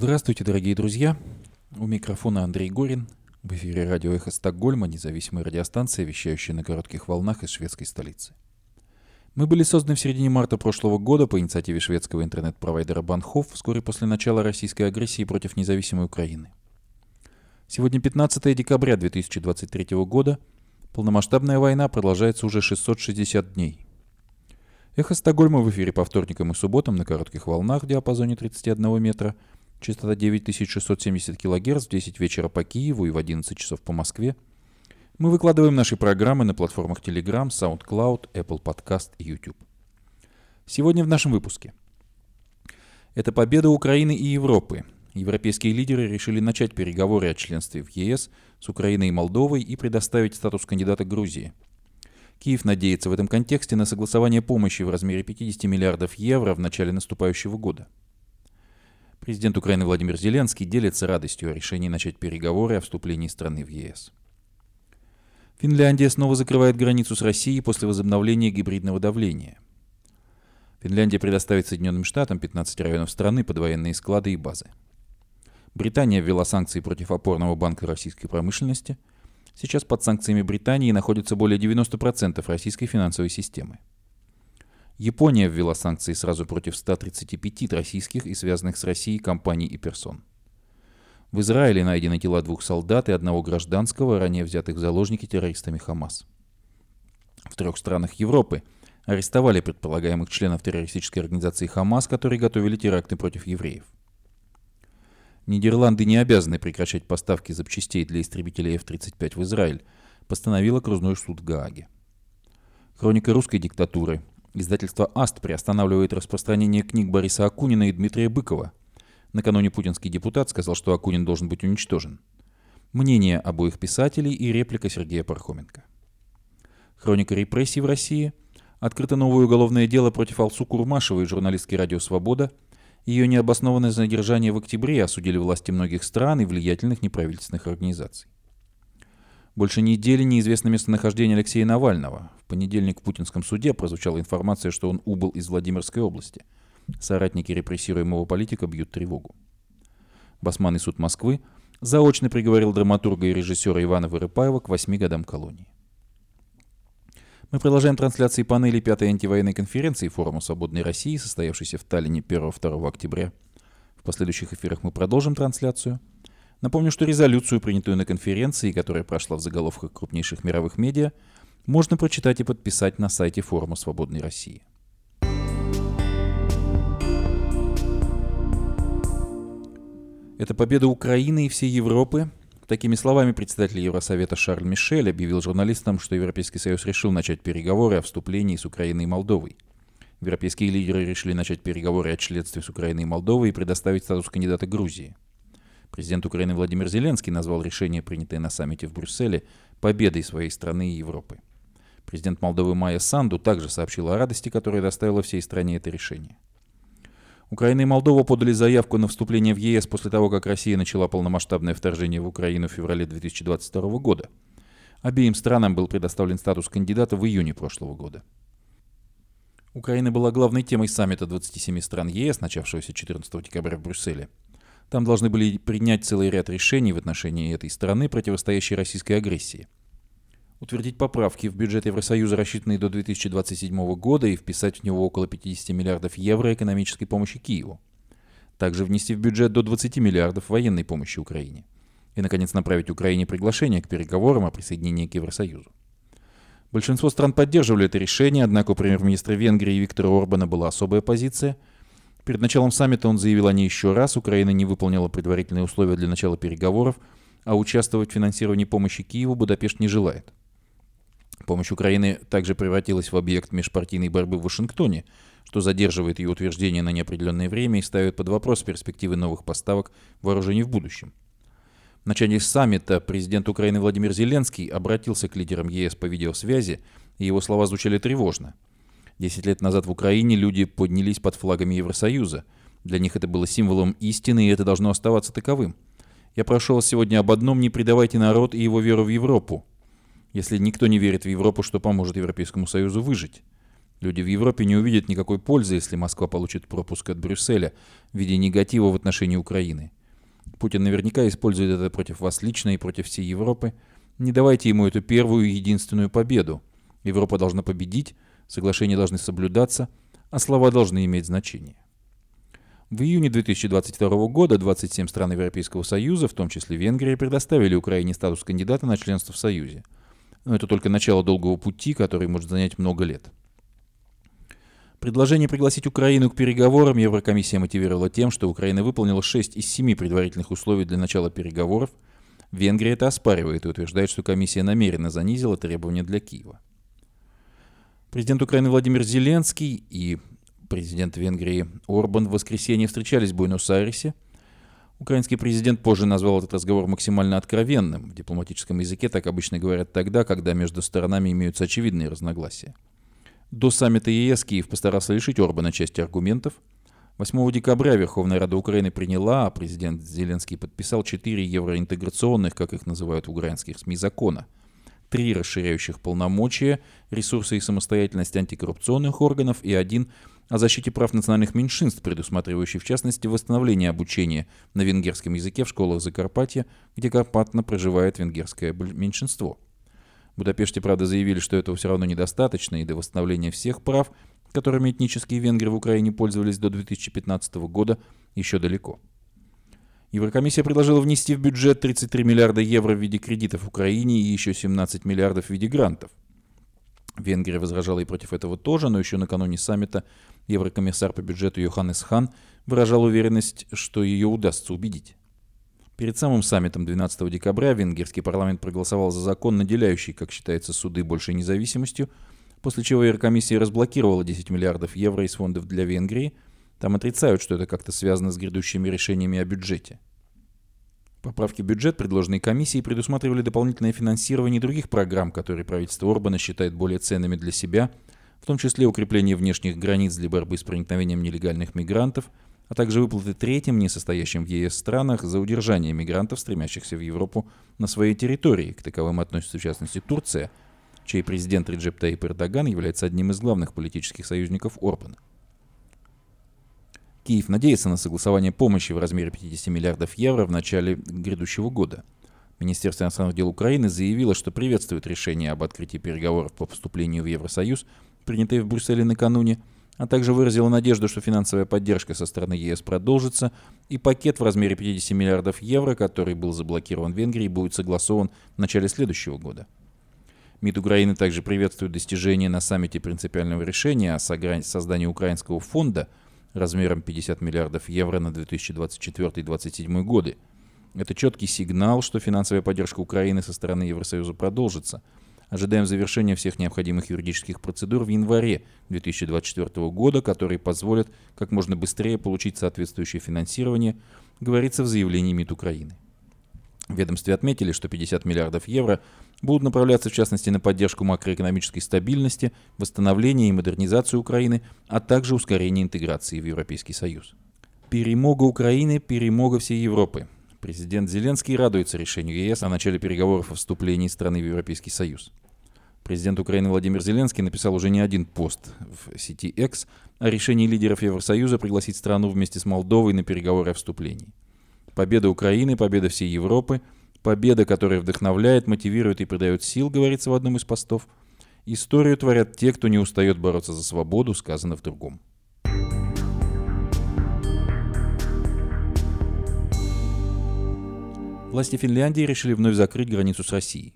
Здравствуйте, дорогие друзья. У микрофона Андрей Горин. В эфире радио «Эхо Стокгольма», независимая радиостанция, вещающая на коротких волнах из шведской столицы. Мы были созданы в середине марта прошлого года по инициативе шведского интернет-провайдера Банхов вскоре после начала российской агрессии против независимой Украины. Сегодня 15 декабря 2023 года. Полномасштабная война продолжается уже 660 дней. Эхо Стокгольма в эфире по вторникам и субботам на коротких волнах в диапазоне 31 метра – Частота 9670 кГц в 10 вечера по Киеву и в 11 часов по Москве. Мы выкладываем наши программы на платформах Telegram, SoundCloud, Apple Podcast и YouTube. Сегодня в нашем выпуске. Это победа Украины и Европы. Европейские лидеры решили начать переговоры о членстве в ЕС с Украиной и Молдовой и предоставить статус кандидата Грузии. Киев надеется в этом контексте на согласование помощи в размере 50 миллиардов евро в начале наступающего года – Президент Украины Владимир Зеленский делится радостью о решении начать переговоры о вступлении страны в ЕС. Финляндия снова закрывает границу с Россией после возобновления гибридного давления. Финляндия предоставит Соединенным Штатам 15 районов страны под военные склады и базы. Британия ввела санкции против опорного банка российской промышленности. Сейчас под санкциями Британии находится более 90% российской финансовой системы. Япония ввела санкции сразу против 135 российских и связанных с Россией компаний и персон. В Израиле найдены тела двух солдат и одного гражданского, ранее взятых в заложники террористами Хамас. В трех странах Европы арестовали предполагаемых членов террористической организации Хамас, которые готовили теракты против евреев. Нидерланды не обязаны прекращать поставки запчастей для истребителей F-35 в Израиль, постановил окружной суд в Гааге. Хроника русской диктатуры Издательство «Аст» приостанавливает распространение книг Бориса Акунина и Дмитрия Быкова. Накануне путинский депутат сказал, что Акунин должен быть уничтожен. Мнение обоих писателей и реплика Сергея Пархоменко. Хроника репрессий в России. Открыто новое уголовное дело против Алсу Курмашевой, журналистки «Радио Свобода». Ее необоснованное задержание в октябре осудили власти многих стран и влиятельных неправительственных организаций. Больше недели неизвестно местонахождение Алексея Навального. В понедельник в путинском суде прозвучала информация, что он убыл из Владимирской области. Соратники репрессируемого политика бьют тревогу. Басманный суд Москвы заочно приговорил драматурга и режиссера Ивана Вырыпаева к восьми годам колонии. Мы продолжаем трансляции панели пятой антивоенной конференции Форума Свободной России, состоявшейся в Таллине 1-2 октября. В последующих эфирах мы продолжим трансляцию – Напомню, что резолюцию, принятую на конференции, которая прошла в заголовках крупнейших мировых медиа, можно прочитать и подписать на сайте Форума Свободной России. Это победа Украины и всей Европы. Такими словами председатель Евросовета Шарль Мишель объявил журналистам, что Европейский Союз решил начать переговоры о вступлении с Украиной и Молдовой. Европейские лидеры решили начать переговоры о членстве с Украиной и Молдовой и предоставить статус кандидата Грузии – Президент Украины Владимир Зеленский назвал решение, принятое на саммите в Брюсселе, победой своей страны и Европы. Президент Молдовы Майя Санду также сообщила о радости, которая доставила всей стране это решение. Украина и Молдова подали заявку на вступление в ЕС после того, как Россия начала полномасштабное вторжение в Украину в феврале 2022 года. Обеим странам был предоставлен статус кандидата в июне прошлого года. Украина была главной темой саммита 27 стран ЕС, начавшегося 14 декабря в Брюсселе. Там должны были принять целый ряд решений в отношении этой страны, противостоящей российской агрессии. Утвердить поправки в бюджет Евросоюза, рассчитанные до 2027 года, и вписать в него около 50 миллиардов евро экономической помощи Киеву. Также внести в бюджет до 20 миллиардов военной помощи Украине. И, наконец, направить Украине приглашение к переговорам о присоединении к Евросоюзу. Большинство стран поддерживали это решение, однако у премьер-министра Венгрии Виктора Орбана была особая позиция – Перед началом саммита он заявил о ней еще раз. Украина не выполнила предварительные условия для начала переговоров, а участвовать в финансировании помощи Киеву Будапешт не желает. Помощь Украины также превратилась в объект межпартийной борьбы в Вашингтоне, что задерживает ее утверждение на неопределенное время и ставит под вопрос перспективы новых поставок вооружений в будущем. В начале саммита президент Украины Владимир Зеленский обратился к лидерам ЕС по видеосвязи, и его слова звучали тревожно – Десять лет назад в Украине люди поднялись под флагами Евросоюза. Для них это было символом истины, и это должно оставаться таковым. Я прошу вас сегодня об одном, не предавайте народ и его веру в Европу. Если никто не верит в Европу, что поможет Европейскому Союзу выжить? Люди в Европе не увидят никакой пользы, если Москва получит пропуск от Брюсселя в виде негатива в отношении Украины. Путин наверняка использует это против вас лично и против всей Европы. Не давайте ему эту первую и единственную победу. Европа должна победить, соглашения должны соблюдаться, а слова должны иметь значение. В июне 2022 года 27 стран Европейского Союза, в том числе Венгрия, предоставили Украине статус кандидата на членство в Союзе. Но это только начало долгого пути, который может занять много лет. Предложение пригласить Украину к переговорам Еврокомиссия мотивировала тем, что Украина выполнила 6 из 7 предварительных условий для начала переговоров. Венгрия это оспаривает и утверждает, что комиссия намеренно занизила требования для Киева. Президент Украины Владимир Зеленский и президент Венгрии Орбан в воскресенье встречались в Буэнос-Айресе. Украинский президент позже назвал этот разговор максимально откровенным. В дипломатическом языке так обычно говорят тогда, когда между сторонами имеются очевидные разногласия – до саммита ЕС Киев постарался лишить Орбана части аргументов. 8 декабря Верховная Рада Украины приняла, а президент Зеленский подписал четыре евроинтеграционных, как их называют в украинских СМИ, закона. Три расширяющих полномочия, ресурсы и самостоятельность антикоррупционных органов и один о защите прав национальных меньшинств, предусматривающий в частности восстановление обучения на венгерском языке в школах Закарпатья, где карпатно проживает венгерское меньшинство – в Будапеште, правда, заявили, что этого все равно недостаточно, и до восстановления всех прав, которыми этнические венгры в Украине пользовались до 2015 года, еще далеко. Еврокомиссия предложила внести в бюджет 33 миллиарда евро в виде кредитов Украине и еще 17 миллиардов в виде грантов. Венгрия возражала и против этого тоже, но еще накануне саммита еврокомиссар по бюджету Йоханнес Хан выражал уверенность, что ее удастся убедить. Перед самым саммитом 12 декабря венгерский парламент проголосовал за закон, наделяющий, как считается, суды большей независимостью, после чего Еврокомиссия разблокировала 10 миллиардов евро из фондов для Венгрии. Там отрицают, что это как-то связано с грядущими решениями о бюджете. Поправки в бюджет, предложенные комиссией, предусматривали дополнительное финансирование других программ, которые правительство Орбана считает более ценными для себя, в том числе укрепление внешних границ для борьбы с проникновением нелегальных мигрантов – а также выплаты третьим, не состоящим в ЕС странах, за удержание мигрантов, стремящихся в Европу на своей территории. К таковым относится в частности Турция, чей президент Реджеп Таип Эрдоган является одним из главных политических союзников Орбана. Киев надеется на согласование помощи в размере 50 миллиардов евро в начале грядущего года. Министерство иностранных дел Украины заявило, что приветствует решение об открытии переговоров по вступлению в Евросоюз, принятое в Брюсселе накануне – а также выразила надежду, что финансовая поддержка со стороны ЕС продолжится, и пакет в размере 50 миллиардов евро, который был заблокирован в Венгрии, будет согласован в начале следующего года. МИД Украины также приветствует достижение на саммите принципиального решения о создании украинского фонда размером 50 миллиардов евро на 2024-2027 годы. Это четкий сигнал, что финансовая поддержка Украины со стороны Евросоюза продолжится – Ожидаем завершения всех необходимых юридических процедур в январе 2024 года, которые позволят как можно быстрее получить соответствующее финансирование, говорится в заявлении МИД Украины. В ведомстве отметили, что 50 миллиардов евро будут направляться в частности на поддержку макроэкономической стабильности, восстановление и модернизацию Украины, а также ускорение интеграции в Европейский Союз. Перемога Украины, перемога всей Европы. Президент Зеленский радуется решению ЕС о начале переговоров о вступлении страны в Европейский Союз. Президент Украины Владимир Зеленский написал уже не один пост в сети X о решении лидеров Евросоюза пригласить страну вместе с Молдовой на переговоры о вступлении. Победа Украины, победа всей Европы, победа, которая вдохновляет, мотивирует и придает сил, говорится в одном из постов. Историю творят те, кто не устает бороться за свободу, сказано в другом. Власти Финляндии решили вновь закрыть границу с Россией.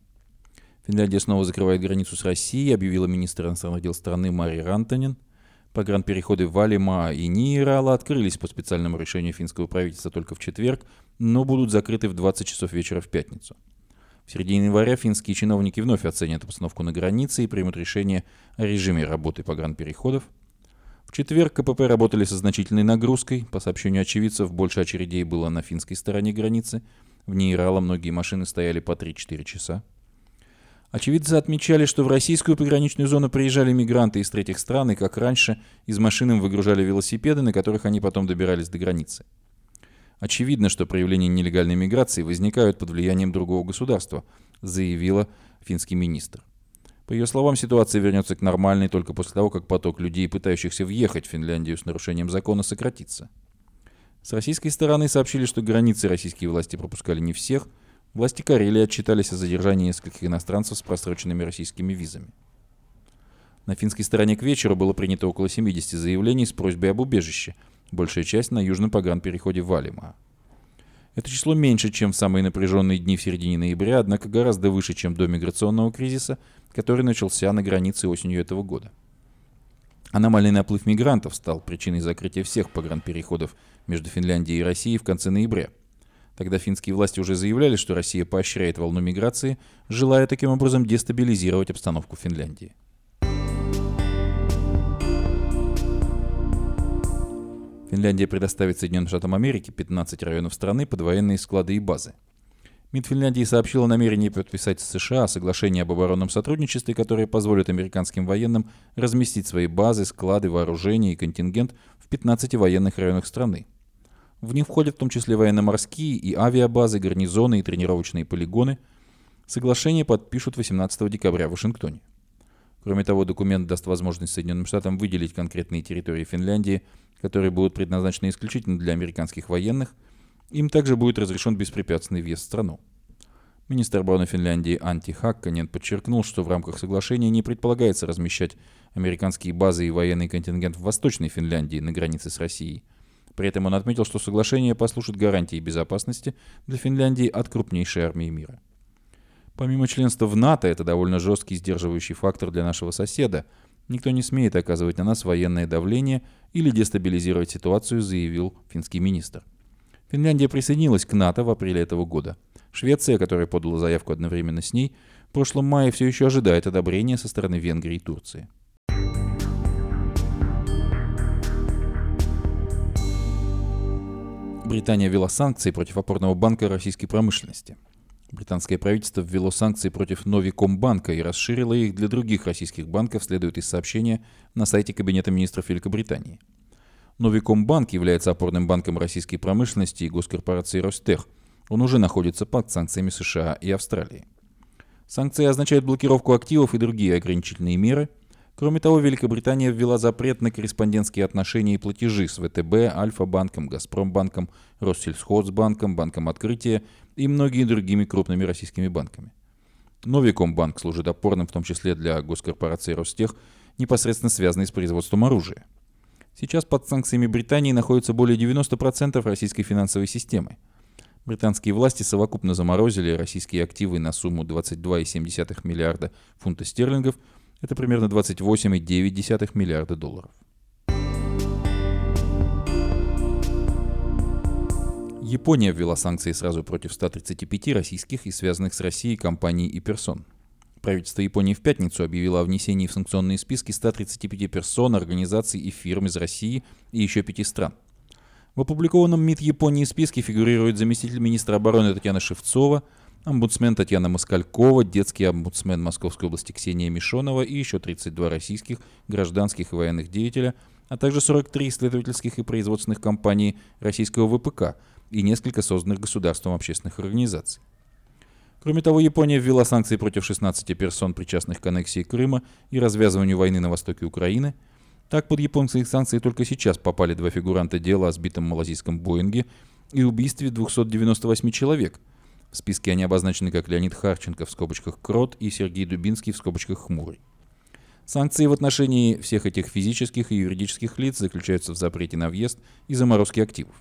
Финляндия снова закрывает границу с Россией, объявила министр иностранных дел страны Мария Рантанин. Погранпереходы Валима и Ниирала открылись по специальному решению финского правительства только в четверг, но будут закрыты в 20 часов вечера в пятницу. В середине января финские чиновники вновь оценят обстановку на границе и примут решение о режиме работы погранпереходов. В четверг КПП работали со значительной нагрузкой. По сообщению очевидцев, больше очередей было на финской стороне границы – в Нейрала многие машины стояли по 3-4 часа. Очевидцы отмечали, что в российскую пограничную зону приезжали мигранты из третьих стран, и, как раньше, из машин им выгружали велосипеды, на которых они потом добирались до границы. Очевидно, что проявления нелегальной миграции возникают под влиянием другого государства, заявила финский министр. По ее словам, ситуация вернется к нормальной только после того, как поток людей, пытающихся въехать в Финляндию с нарушением закона, сократится. С российской стороны сообщили, что границы российские власти пропускали не всех. Власти Карелии отчитались о задержании нескольких иностранцев с просроченными российскими визами. На финской стороне к вечеру было принято около 70 заявлений с просьбой об убежище, большая часть на южном погранпереходе Валима. Это число меньше, чем в самые напряженные дни в середине ноября, однако гораздо выше, чем до миграционного кризиса, который начался на границе осенью этого года. Аномальный наплыв мигрантов стал причиной закрытия всех погранпереходов между Финляндией и Россией в конце ноября. Тогда финские власти уже заявляли, что Россия поощряет волну миграции, желая таким образом дестабилизировать обстановку в Финляндии. Финляндия предоставит Соединенным Штатам Америки 15 районов страны под военные склады и базы. МИД Финляндии сообщил о намерении подписать с США соглашение об оборонном сотрудничестве, которое позволит американским военным разместить свои базы, склады, вооружения и контингент в 15 военных районах страны. В них входят в том числе военно-морские и авиабазы, гарнизоны и тренировочные полигоны. Соглашение подпишут 18 декабря в Вашингтоне. Кроме того, документ даст возможность Соединенным Штатам выделить конкретные территории Финляндии, которые будут предназначены исключительно для американских военных. Им также будет разрешен беспрепятственный въезд в страну. Министр обороны Финляндии Анти Хакканен подчеркнул, что в рамках соглашения не предполагается размещать американские базы и военный контингент в Восточной Финляндии на границе с Россией. При этом он отметил, что соглашение послужит гарантией безопасности для Финляндии от крупнейшей армии мира. Помимо членства в НАТО, это довольно жесткий сдерживающий фактор для нашего соседа. Никто не смеет оказывать на нас военное давление или дестабилизировать ситуацию, заявил финский министр. Финляндия присоединилась к НАТО в апреле этого года. Швеция, которая подала заявку одновременно с ней, в прошлом мае все еще ожидает одобрения со стороны Венгрии и Турции. Британия ввела санкции против опорного банка российской промышленности – Британское правительство ввело санкции против Новикомбанка и расширило их для других российских банков, следует из сообщения на сайте Кабинета министров Великобритании. Новикомбанк является опорным банком российской промышленности и госкорпорации Ростех. Он уже находится под санкциями США и Австралии. Санкции означают блокировку активов и другие ограничительные меры. Кроме того, Великобритания ввела запрет на корреспондентские отношения и платежи с ВТБ, Альфа-банком, Газпромбанком, Россельхозбанком, Банком Открытия и многими другими крупными российскими банками. Новикомбанк служит опорным в том числе для госкорпорации Ростех, непосредственно связанной с производством оружия. Сейчас под санкциями Британии находится более 90% российской финансовой системы. Британские власти совокупно заморозили российские активы на сумму 22,7 миллиарда фунтов стерлингов, это примерно 28,9 миллиарда долларов. Япония ввела санкции сразу против 135 российских и связанных с Россией компаний и персон. Правительство Японии в пятницу объявило о внесении в санкционные списки 135 персон, организаций и фирм из России и еще пяти стран. В опубликованном МИД Японии списке фигурирует заместитель министра обороны Татьяна Шевцова, омбудсмен Татьяна Москалькова, детский омбудсмен Московской области Ксения Мишонова и еще 32 российских гражданских и военных деятеля, а также 43 исследовательских и производственных компаний российского ВПК – и несколько созданных государством общественных организаций. Кроме того, Япония ввела санкции против 16 персон, причастных к аннексии Крыма и развязыванию войны на востоке Украины. Так, под японские санкции только сейчас попали два фигуранта дела о сбитом малазийском Боинге и убийстве 298 человек. В списке они обозначены как Леонид Харченко в скобочках «Крот» и Сергей Дубинский в скобочках «Хмурый». Санкции в отношении всех этих физических и юридических лиц заключаются в запрете на въезд и заморозке активов.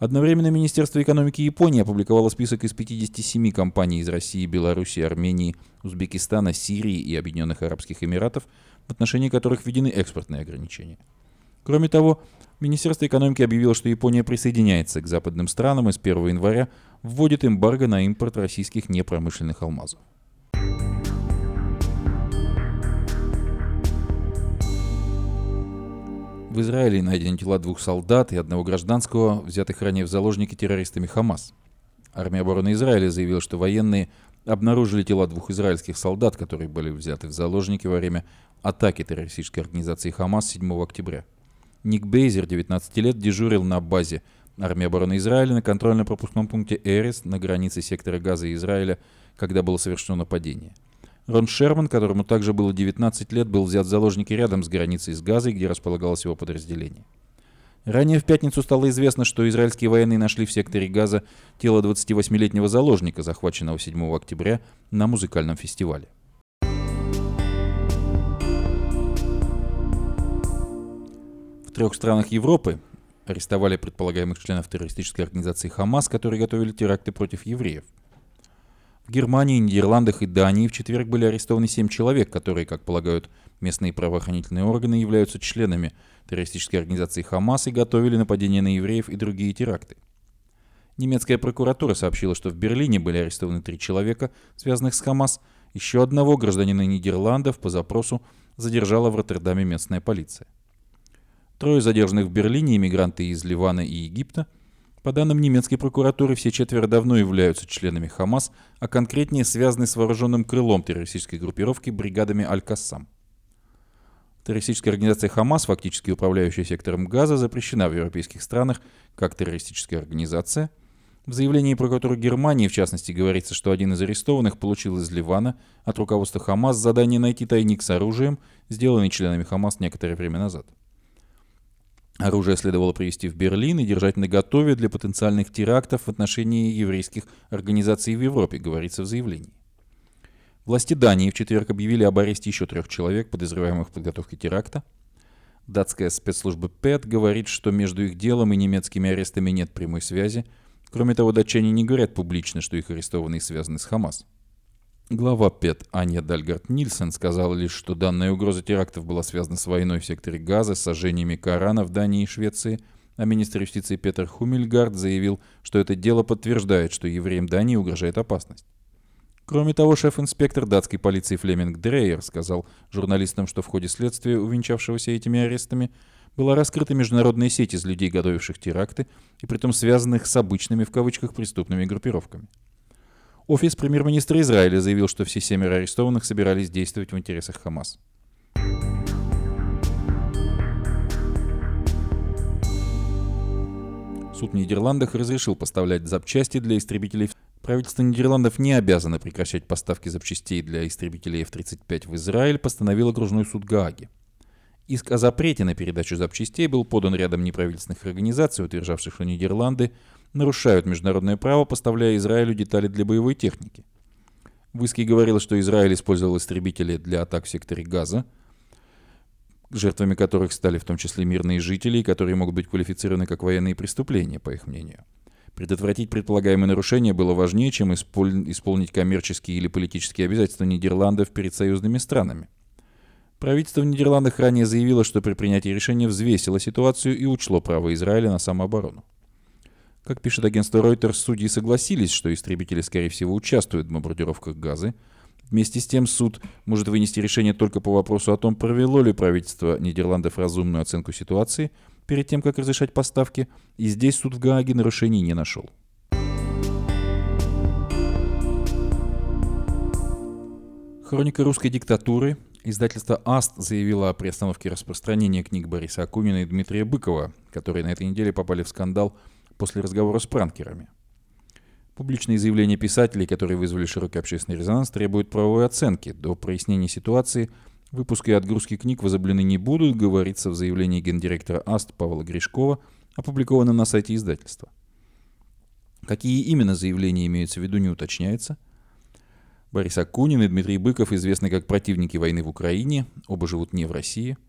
Одновременно Министерство экономики Японии опубликовало список из 57 компаний из России, Белоруссии, Армении, Узбекистана, Сирии и Объединенных Арабских Эмиратов, в отношении которых введены экспортные ограничения. Кроме того, Министерство экономики объявило, что Япония присоединяется к западным странам и с 1 января вводит эмбарго на импорт российских непромышленных алмазов. В Израиле найдены тела двух солдат и одного гражданского, взятых ранее в заложники террористами Хамас. Армия обороны Израиля заявила, что военные обнаружили тела двух израильских солдат, которые были взяты в заложники во время атаки террористической организации Хамас 7 октября. Ник Бейзер, 19 лет, дежурил на базе армии обороны Израиля на контрольно-пропускном пункте Эрис на границе сектора Газа и Израиля, когда было совершено нападение. Рон Шерман, которому также было 19 лет, был взят в заложники рядом с границей с Газой, где располагалось его подразделение. Ранее в пятницу стало известно, что израильские военные нашли в секторе Газа тело 28-летнего заложника, захваченного 7 октября на музыкальном фестивале. В трех странах Европы арестовали предполагаемых членов террористической организации «Хамас», которые готовили теракты против евреев. В Германии, Нидерландах и Дании в четверг были арестованы семь человек, которые, как полагают местные правоохранительные органы, являются членами террористической организации «Хамас» и готовили нападения на евреев и другие теракты. Немецкая прокуратура сообщила, что в Берлине были арестованы три человека, связанных с «Хамас», еще одного гражданина Нидерландов по запросу задержала в Роттердаме местная полиция. Трое задержанных в Берлине, иммигранты из Ливана и Египта. По данным немецкой прокуратуры, все четверо давно являются членами Хамас, а конкретнее связаны с вооруженным крылом террористической группировки бригадами Аль-Кассам. Террористическая организация Хамас, фактически управляющая сектором Газа, запрещена в европейских странах как террористическая организация. В заявлении прокуратуры Германии, в частности, говорится, что один из арестованных получил из Ливана от руководства Хамас задание найти тайник с оружием, сделанный членами Хамас некоторое время назад. Оружие следовало привезти в Берлин и держать наготове для потенциальных терактов в отношении еврейских организаций в Европе, говорится в заявлении. Власти Дании в четверг объявили об аресте еще трех человек, подозреваемых в подготовке теракта. Датская спецслужба ПЭТ говорит, что между их делом и немецкими арестами нет прямой связи. Кроме того, датчане не говорят публично, что их арестованные связаны с Хамас. Глава ПЕТ Аня Дальгард Нильсон сказала лишь, что данная угроза терактов была связана с войной в секторе Газа, с сожжениями Корана в Дании и Швеции, а министр юстиции Петер Хумельгард заявил, что это дело подтверждает, что евреям Дании угрожает опасность. Кроме того, шеф-инспектор датской полиции Флеминг Дрейер сказал журналистам, что в ходе следствия, увенчавшегося этими арестами, была раскрыта международная сеть из людей, готовивших теракты, и притом связанных с обычными в кавычках преступными группировками. Офис премьер-министра Израиля заявил, что все семеро арестованных собирались действовать в интересах Хамас. Суд в Нидерландах разрешил поставлять запчасти для истребителей. Правительство Нидерландов не обязано прекращать поставки запчастей для истребителей F-35 в Израиль, постановил окружной суд Гааги. Иск о запрете на передачу запчастей был подан рядом неправительственных организаций, утверждавших, что Нидерланды нарушают международное право, поставляя Израилю детали для боевой техники. В иске говорилось, что Израиль использовал истребители для атак в секторе Газа, жертвами которых стали в том числе мирные жители, которые могут быть квалифицированы как военные преступления, по их мнению. Предотвратить предполагаемые нарушения было важнее, чем исполнить коммерческие или политические обязательства Нидерландов перед союзными странами. Правительство в Нидерландах ранее заявило, что при принятии решения взвесило ситуацию и учло право Израиля на самооборону. Как пишет агентство Reuters, судьи согласились, что истребители, скорее всего, участвуют в бомбардировках Газы. Вместе с тем суд может вынести решение только по вопросу о том, провело ли правительство Нидерландов разумную оценку ситуации перед тем, как разрешать поставки, и здесь суд в Гааге нарушений не нашел. Хроника русской диктатуры. Издательство АСТ заявило о приостановке распространения книг Бориса Акунина и Дмитрия Быкова, которые на этой неделе попали в скандал после разговора с пранкерами. Публичные заявления писателей, которые вызвали широкий общественный резонанс, требуют правовой оценки. До прояснения ситуации выпуски и отгрузки книг возоблены не будут, говорится в заявлении гендиректора АСТ Павла Гришкова, опубликованном на сайте издательства. Какие именно заявления имеются в виду, не уточняется. Борис Акунин и Дмитрий Быков известны как противники войны в Украине, оба живут не в России –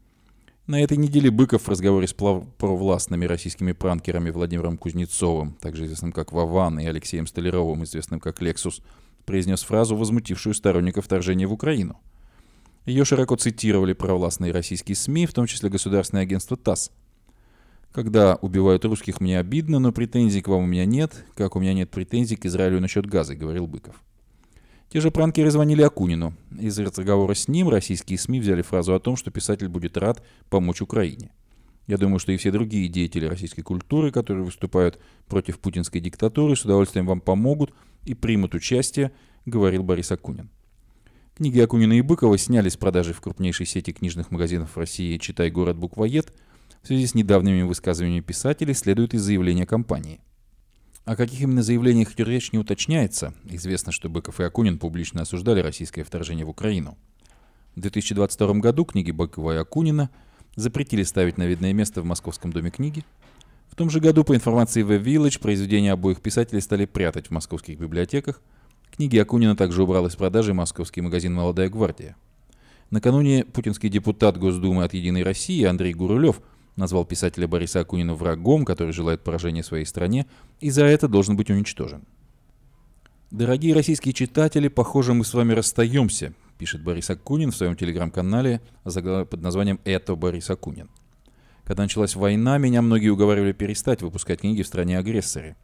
на этой неделе Быков в разговоре с провластными российскими пранкерами Владимиром Кузнецовым, также известным как Вован, и Алексеем Столяровым, известным как Лексус, произнес фразу, возмутившую сторонников вторжения в Украину. Ее широко цитировали провластные российские СМИ, в том числе государственное агентство ТАСС. «Когда убивают русских, мне обидно, но претензий к вам у меня нет, как у меня нет претензий к Израилю насчет газа», — говорил Быков. Те же пранкеры звонили Акунину. Из разговора с ним российские СМИ взяли фразу о том, что писатель будет рад помочь Украине. Я думаю, что и все другие деятели российской культуры, которые выступают против путинской диктатуры, с удовольствием вам помогут и примут участие, говорил Борис Акунин. Книги Акунина и Быкова сняли с продажи в крупнейшей сети книжных магазинов России «Читай город буквоед». В связи с недавними высказываниями писателей следует из заявления компании. О каких именно заявлениях идет речь не уточняется. Известно, что Быков и Акунин публично осуждали российское вторжение в Украину. В 2022 году книги Быкова и Акунина запретили ставить на видное место в Московском доме книги. В том же году, по информации Web Village, произведения обоих писателей стали прятать в московских библиотеках. Книги Акунина также убрал из продажи московский магазин «Молодая гвардия». Накануне путинский депутат Госдумы от «Единой России» Андрей Гурулев назвал писателя Бориса Акунина врагом, который желает поражения своей стране, и за это должен быть уничтожен. Дорогие российские читатели, похоже, мы с вами расстаемся, пишет Борис Акунин в своем телеграм-канале под названием «Это Борис Акунин». Когда началась война, меня многие уговаривали перестать выпускать книги в стране-агрессоре.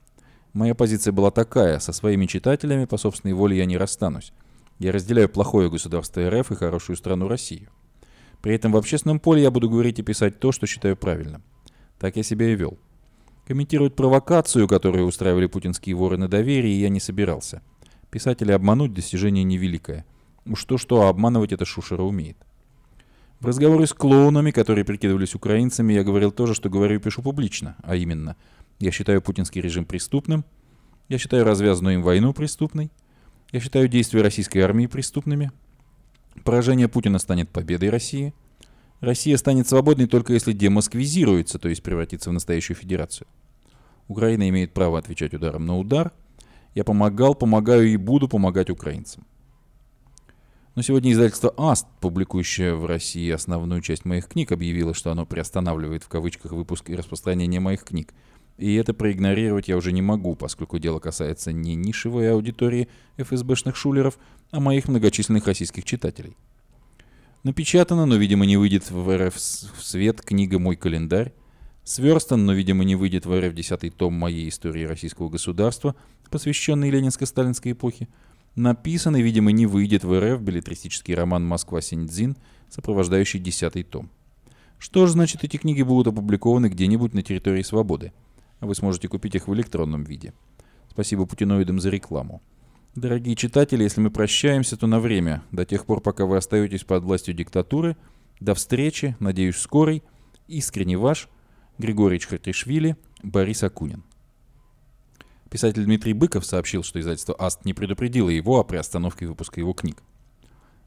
Моя позиция была такая, со своими читателями по собственной воле я не расстанусь. Я разделяю плохое государство РФ и хорошую страну Россию. При этом в общественном поле я буду говорить и писать то, что считаю правильным. Так я себя и вел. Комментировать провокацию, которую устраивали путинские воры на доверии, я не собирался. Писателя обмануть достижение невеликое. Уж то-что, а обманывать это Шушера умеет. В разговоре с клоунами, которые прикидывались украинцами, я говорил то же, что говорю и пишу публично, а именно, я считаю путинский режим преступным, я считаю развязанную им войну преступной, я считаю действия российской армии преступными, Поражение Путина станет победой России. Россия станет свободной только если демосквизируется, то есть превратится в настоящую федерацию. Украина имеет право отвечать ударом на удар. Я помогал, помогаю и буду помогать украинцам. Но сегодня издательство АСТ, публикующее в России основную часть моих книг, объявило, что оно приостанавливает в кавычках выпуск и распространение моих книг. И это проигнорировать я уже не могу, поскольку дело касается не нишевой аудитории ФСБшных шулеров, а моих многочисленных российских читателей. Напечатано, но, видимо, не выйдет в РФ в свет книга «Мой календарь», сверстан, но, видимо, не выйдет в РФ десятый том моей истории российского государства, посвященный ленинско-сталинской эпохе, написан и, видимо, не выйдет в РФ билетристический роман «Москва-Синьцзин», сопровождающий десятый том. Что же значит эти книги будут опубликованы где-нибудь на территории свободы? Вы сможете купить их в электронном виде. Спасибо путиноидам за рекламу. Дорогие читатели, если мы прощаемся, то на время, до тех пор, пока вы остаетесь под властью диктатуры. До встречи, надеюсь, скорой. Искренне ваш, Григорий Чхартишвили, Борис Акунин. Писатель Дмитрий Быков сообщил, что издательство «Аст» не предупредило его о приостановке выпуска его книг.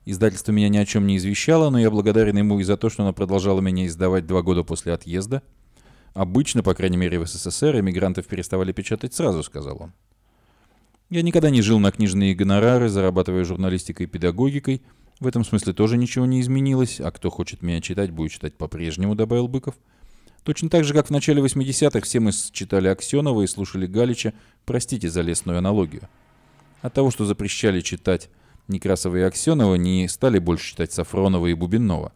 Издательство меня ни о чем не извещало, но я благодарен ему и за то, что оно продолжало меня издавать два года после отъезда – Обычно, по крайней мере в СССР, эмигрантов переставали печатать сразу, сказал он. Я никогда не жил на книжные гонорары, зарабатывая журналистикой и педагогикой. В этом смысле тоже ничего не изменилось, а кто хочет меня читать, будет читать по-прежнему, добавил Быков. Точно так же, как в начале 80-х все мы читали Аксенова и слушали Галича, простите за лесную аналогию. От того, что запрещали читать Некрасова и Аксенова, не стали больше читать Сафронова и Бубенова.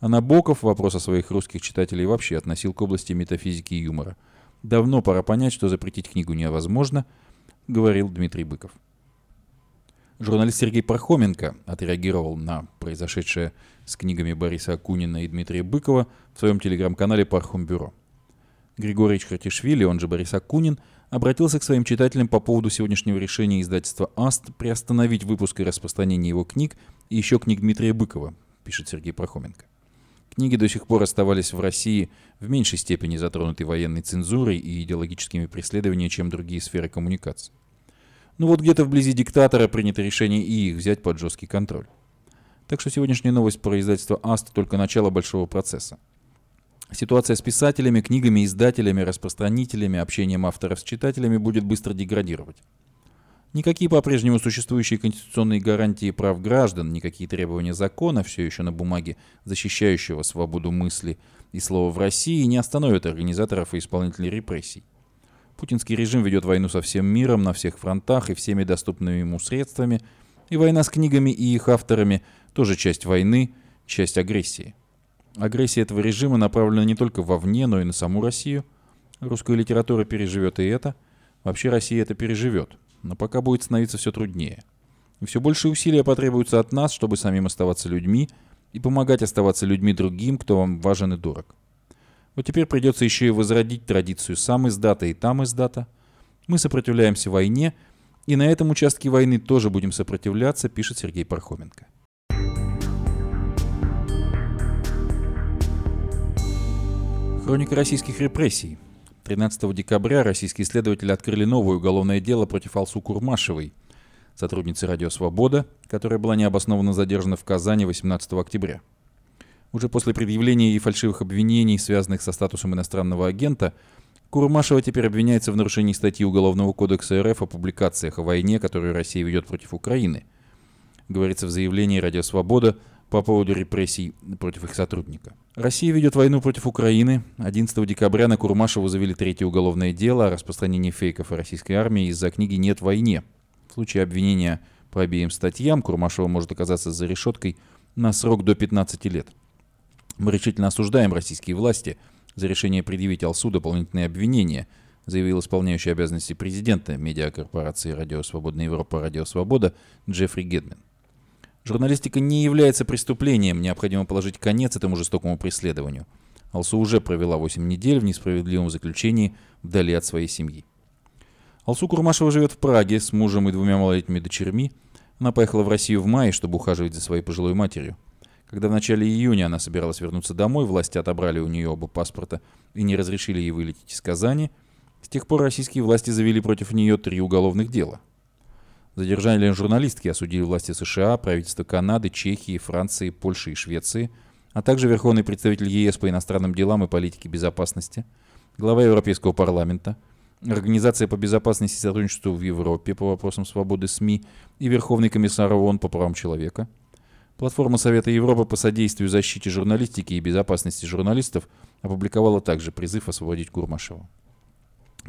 А Набоков вопрос о своих русских читателей вообще относил к области метафизики и юмора. «Давно пора понять, что запретить книгу невозможно», — говорил Дмитрий Быков. Журналист Сергей Пархоменко отреагировал на произошедшее с книгами Бориса Акунина и Дмитрия Быкова в своем телеграм-канале Пархомбюро. Григорий Чхартишвили, он же Борис Акунин, обратился к своим читателям по поводу сегодняшнего решения издательства «Аст» приостановить выпуск и распространение его книг и еще книг Дмитрия Быкова, пишет Сергей Пархоменко. Книги до сих пор оставались в России в меньшей степени затронуты военной цензурой и идеологическими преследованиями, чем другие сферы коммуникации. Ну вот где-то вблизи диктатора принято решение и их взять под жесткий контроль. Так что сегодняшняя новость про издательство АСТ только начало большого процесса. Ситуация с писателями, книгами, издателями, распространителями, общением авторов с читателями будет быстро деградировать. Никакие по-прежнему существующие конституционные гарантии прав граждан, никакие требования закона, все еще на бумаге, защищающего свободу мысли и слова в России, не остановят организаторов и исполнителей репрессий. Путинский режим ведет войну со всем миром на всех фронтах и всеми доступными ему средствами, и война с книгами и их авторами тоже часть войны, часть агрессии. Агрессия этого режима направлена не только вовне, но и на саму Россию. Русская литература переживет и это. Вообще Россия это переживет но пока будет становиться все труднее. И все больше усилия потребуются от нас, чтобы самим оставаться людьми и помогать оставаться людьми другим, кто вам важен и дорог. Вот теперь придется еще и возродить традицию сам издата и там издата. Мы сопротивляемся войне, и на этом участке войны тоже будем сопротивляться, пишет Сергей Пархоменко. Хроника российских репрессий. 13 декабря российские следователи открыли новое уголовное дело против Алсу Курмашевой, сотрудницы «Радио Свобода», которая была необоснованно задержана в Казани 18 октября. Уже после предъявления ей фальшивых обвинений, связанных со статусом иностранного агента, Курмашева теперь обвиняется в нарушении статьи Уголовного кодекса РФ о публикациях о войне, которую Россия ведет против Украины. Говорится в заявлении «Радио Свобода» по поводу репрессий против их сотрудника. Россия ведет войну против Украины. 11 декабря на Курмашеву завели третье уголовное дело о распространении фейков о российской армии из-за книги «Нет войне». В случае обвинения по обеим статьям Курмашева может оказаться за решеткой на срок до 15 лет. Мы решительно осуждаем российские власти за решение предъявить Алсу дополнительные обвинения, заявил исполняющий обязанности президента медиакорпорации «Радио Свободная Европа» «Радио Свобода» Джеффри Гедмен. Журналистика не является преступлением, необходимо положить конец этому жестокому преследованию. Алсу уже провела 8 недель в несправедливом заключении вдали от своей семьи. Алсу Курмашева живет в Праге с мужем и двумя малолетними дочерьми. Она поехала в Россию в мае, чтобы ухаживать за своей пожилой матерью. Когда в начале июня она собиралась вернуться домой, власти отобрали у нее оба паспорта и не разрешили ей вылететь из Казани. С тех пор российские власти завели против нее три уголовных дела – Задержание журналистки осудили власти США, правительства Канады, Чехии, Франции, Польши и Швеции, а также Верховный представитель ЕС по иностранным делам и политике безопасности, глава Европейского парламента, Организация по безопасности и сотрудничеству в Европе по вопросам свободы СМИ и Верховный комиссар ООН по правам человека. Платформа Совета Европы по содействию защите журналистики и безопасности журналистов опубликовала также призыв освободить Курмашева.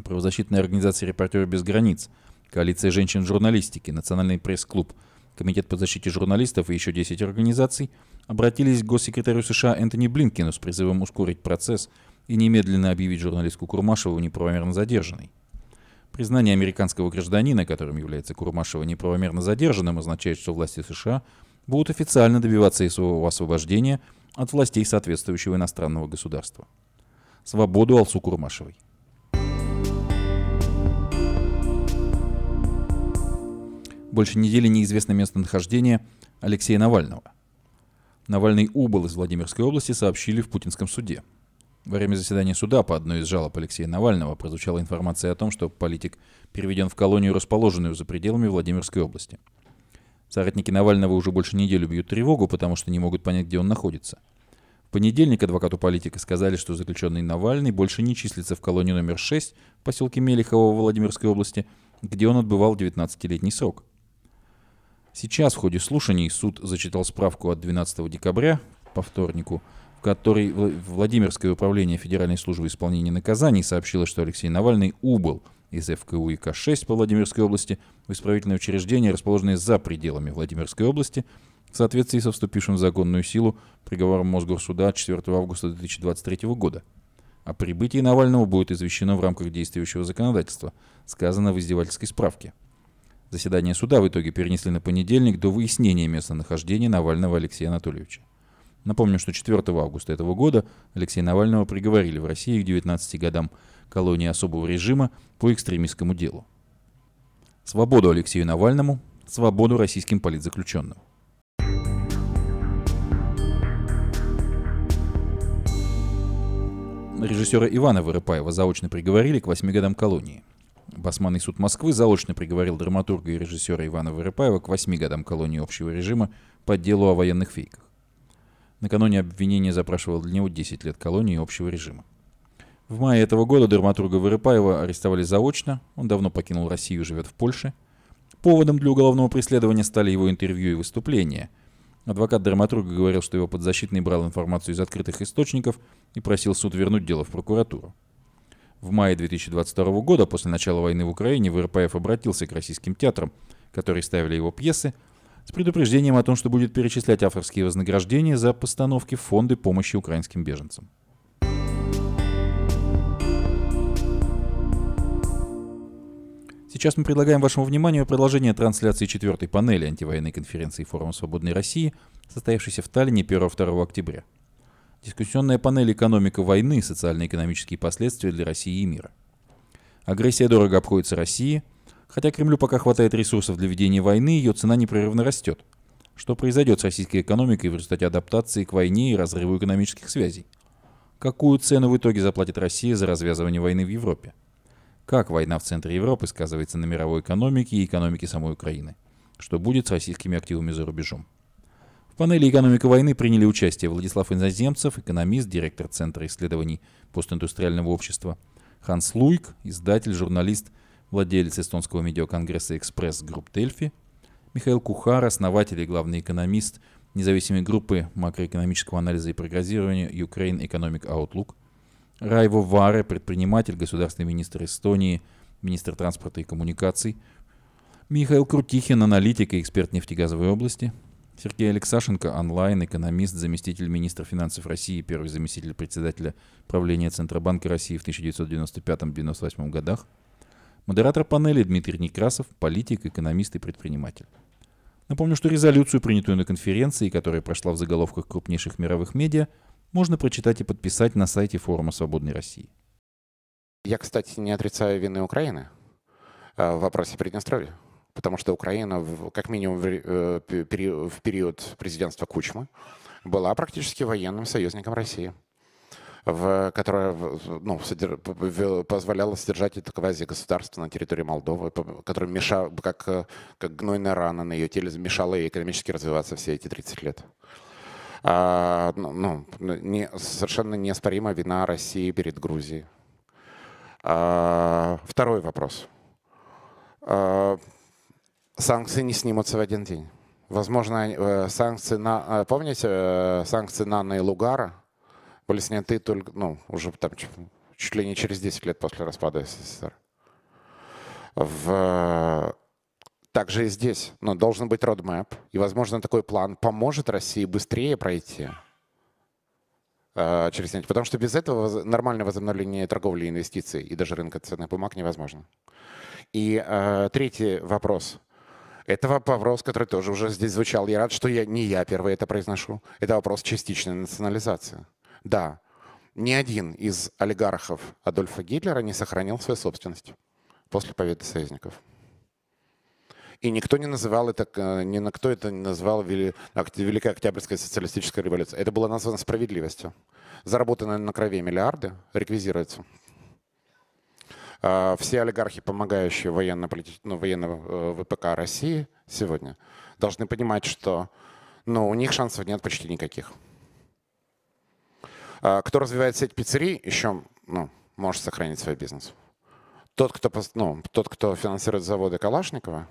Правозащитная организация «Репортеры без границ» Коалиция женщин журналистики, Национальный пресс-клуб, Комитет по защите журналистов и еще 10 организаций обратились к госсекретарю США Энтони Блинкину с призывом ускорить процесс и немедленно объявить журналистку Курмашеву неправомерно задержанной. Признание американского гражданина, которым является Курмашева неправомерно задержанным, означает, что власти США будут официально добиваться своего освобождения от властей соответствующего иностранного государства. Свободу Алсу Курмашевой. Больше недели неизвестно местонахождение Алексея Навального. Навальный убыл из Владимирской области, сообщили в путинском суде. Во время заседания суда по одной из жалоб Алексея Навального прозвучала информация о том, что политик переведен в колонию, расположенную за пределами Владимирской области. Соратники Навального уже больше недели бьют тревогу, потому что не могут понять, где он находится. В понедельник адвокату политика сказали, что заключенный Навальный больше не числится в колонии номер 6 в поселке Мелихово Владимирской области, где он отбывал 19-летний срок. Сейчас в ходе слушаний суд зачитал справку от 12 декабря по вторнику, в которой Владимирское управление Федеральной службы исполнения наказаний сообщило, что Алексей Навальный убыл из ФКУ ИК-6 по Владимирской области в исправительное учреждение, расположенное за пределами Владимирской области, в соответствии со вступившим в законную силу приговором Мосгорсуда 4 августа 2023 года. О прибытии Навального будет извещено в рамках действующего законодательства, сказано в издевательской справке. Заседание суда в итоге перенесли на понедельник до выяснения местонахождения Навального Алексея Анатольевича. Напомню, что 4 августа этого года Алексея Навального приговорили в России к 19 годам колонии особого режима по экстремистскому делу. Свободу Алексею Навальному, свободу российским политзаключенным. Режиссера Ивана Вырыпаева заочно приговорили к 8 годам колонии – Басманный суд Москвы заочно приговорил драматурга и режиссера Ивана Вырыпаева к восьми годам колонии общего режима по делу о военных фейках. Накануне обвинение запрашивало для него 10 лет колонии общего режима. В мае этого года драматурга Вырыпаева арестовали заочно, он давно покинул Россию и живет в Польше. Поводом для уголовного преследования стали его интервью и выступления. Адвокат драматурга говорил, что его подзащитный брал информацию из открытых источников и просил суд вернуть дело в прокуратуру. В мае 2022 года, после начала войны в Украине, ВРПФ обратился к российским театрам, которые ставили его пьесы, с предупреждением о том, что будет перечислять авторские вознаграждения за постановки в фонды помощи украинским беженцам. Сейчас мы предлагаем вашему вниманию продолжение трансляции четвертой панели антивоенной конференции Форума Свободной России, состоявшейся в Таллине 1-2 октября. Дискуссионная панель «Экономика войны. Социально-экономические последствия для России и мира». Агрессия дорого обходится России. Хотя Кремлю пока хватает ресурсов для ведения войны, ее цена непрерывно растет. Что произойдет с российской экономикой в результате адаптации к войне и разрыву экономических связей? Какую цену в итоге заплатит Россия за развязывание войны в Европе? Как война в центре Европы сказывается на мировой экономике и экономике самой Украины? Что будет с российскими активами за рубежом? В панели «Экономика войны» приняли участие Владислав Иноземцев, экономист, директор Центра исследований постиндустриального общества, Ханс Луйк, издатель, журналист, владелец эстонского медиаконцерна Express Group Delfi, Михаил Кухар, основатель и главный экономист независимой группы макроэкономического анализа и прогнозирования Ukraine Economic Outlook, Райво Варе, предприниматель, государственный министр Эстонии, министр транспорта и коммуникаций, Михаил Крутихин, аналитик и эксперт нефтегазовой области, Сергей Алексашенко, онлайн, экономист, заместитель министра финансов России, первый заместитель председателя правления Центробанка России в 1995-1998 годах. Модератор панели Дмитрий Некрасов, политик, экономист и предприниматель. Напомню, что резолюцию, принятую на конференции, которая прошла в заголовках крупнейших мировых медиа, можно прочитать и подписать на сайте форума «Свободной России». Я, кстати, не отрицаю вины Украины э, в вопросе Приднестровья потому что Украина, как минимум э, в период президентства Кучмы, была практически военным союзником России, в, которая ну, позволяла содержать это квази-государство на территории Молдовы, которое мешало, как, как гнойная рана на ее теле, мешало ей экономически развиваться все эти 30 лет. А, ну, ну, не, совершенно неоспорима вина России перед Грузией. А, второй вопрос. А, санкции не снимутся в один день. Возможно, э, санкции на... Э, помните, э, санкции на и Лугара были сняты только, ну, уже там чуть ли не через 10 лет после распада СССР. В... Также и здесь. Но должен быть roadmap. И, возможно, такой план поможет России быстрее пройти через нефть. Потому что без этого нормальное возобновление торговли, инвестиций и даже рынка ценных бумаг невозможно. И э, третий вопрос. Это вопрос, который тоже уже здесь звучал. Я рад, что я, не я первый это произношу. Это вопрос частичной национализации. Да, ни один из олигархов Адольфа Гитлера не сохранил свою собственность после победы союзников. И никто не называл это, э, ни на кто это не назвал Великая Октябрьская социалистическая революция. Это было названо справедливостью. Заработанные на крови миллиарды реквизируются. А, все олигархи, помогающие военно ну, военного э, ВПК России сегодня, должны понимать, что ну, у них шансов нет почти никаких. А, кто развивает сеть пиццерий, еще ну, может сохранить свой бизнес. Тот, кто, ну, тот, кто финансирует заводы Калашникова,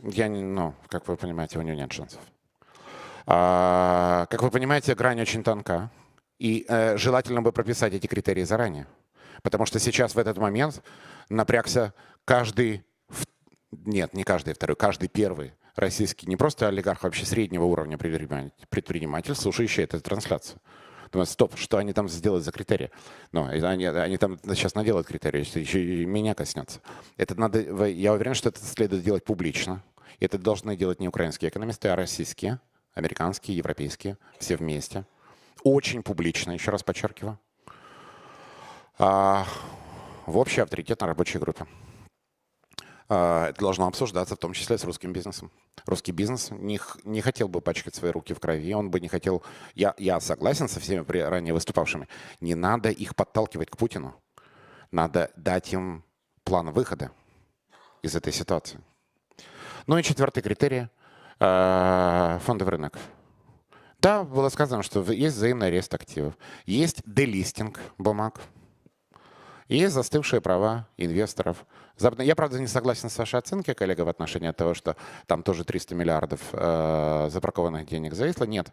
я не, ну, как вы понимаете, у него нет шансов. А, как вы понимаете, грань очень тонка. И э, желательно бы прописать эти критерии заранее. Потому что сейчас в этот момент напрягся каждый, нет, не каждый второй, каждый первый российский, не просто олигарх, а вообще среднего уровня предприниматель, слушающий эту трансляцию. Думаю, стоп, что они там сделают за критерии? Ну, они, они там сейчас наделают критерии, что еще и меня коснется. Это надо, я уверен, что это следует делать публично. Это должны делать не украинские экономисты, а российские, американские, европейские, все вместе. Очень публично, еще раз подчеркиваю в общей авторитетной рабочей группе. А, это должно обсуждаться, в том числе с русским бизнесом. Русский бизнес не, не хотел бы пачкать свои руки в крови, он бы не хотел... Я, я согласен со всеми ранее выступавшими. Не надо их подталкивать к Путину. Надо дать им план выхода из этой ситуации. Ну и четвертый критерий а, – фондовый рынок. Да, было сказано, что есть взаимный арест активов, есть делистинг бумаг – и застывшие права инвесторов. Я, правда, не согласен с вашей оценкой, коллега, в отношении того, что там тоже 300 миллиардов э, запаркованных денег зависло. Нет.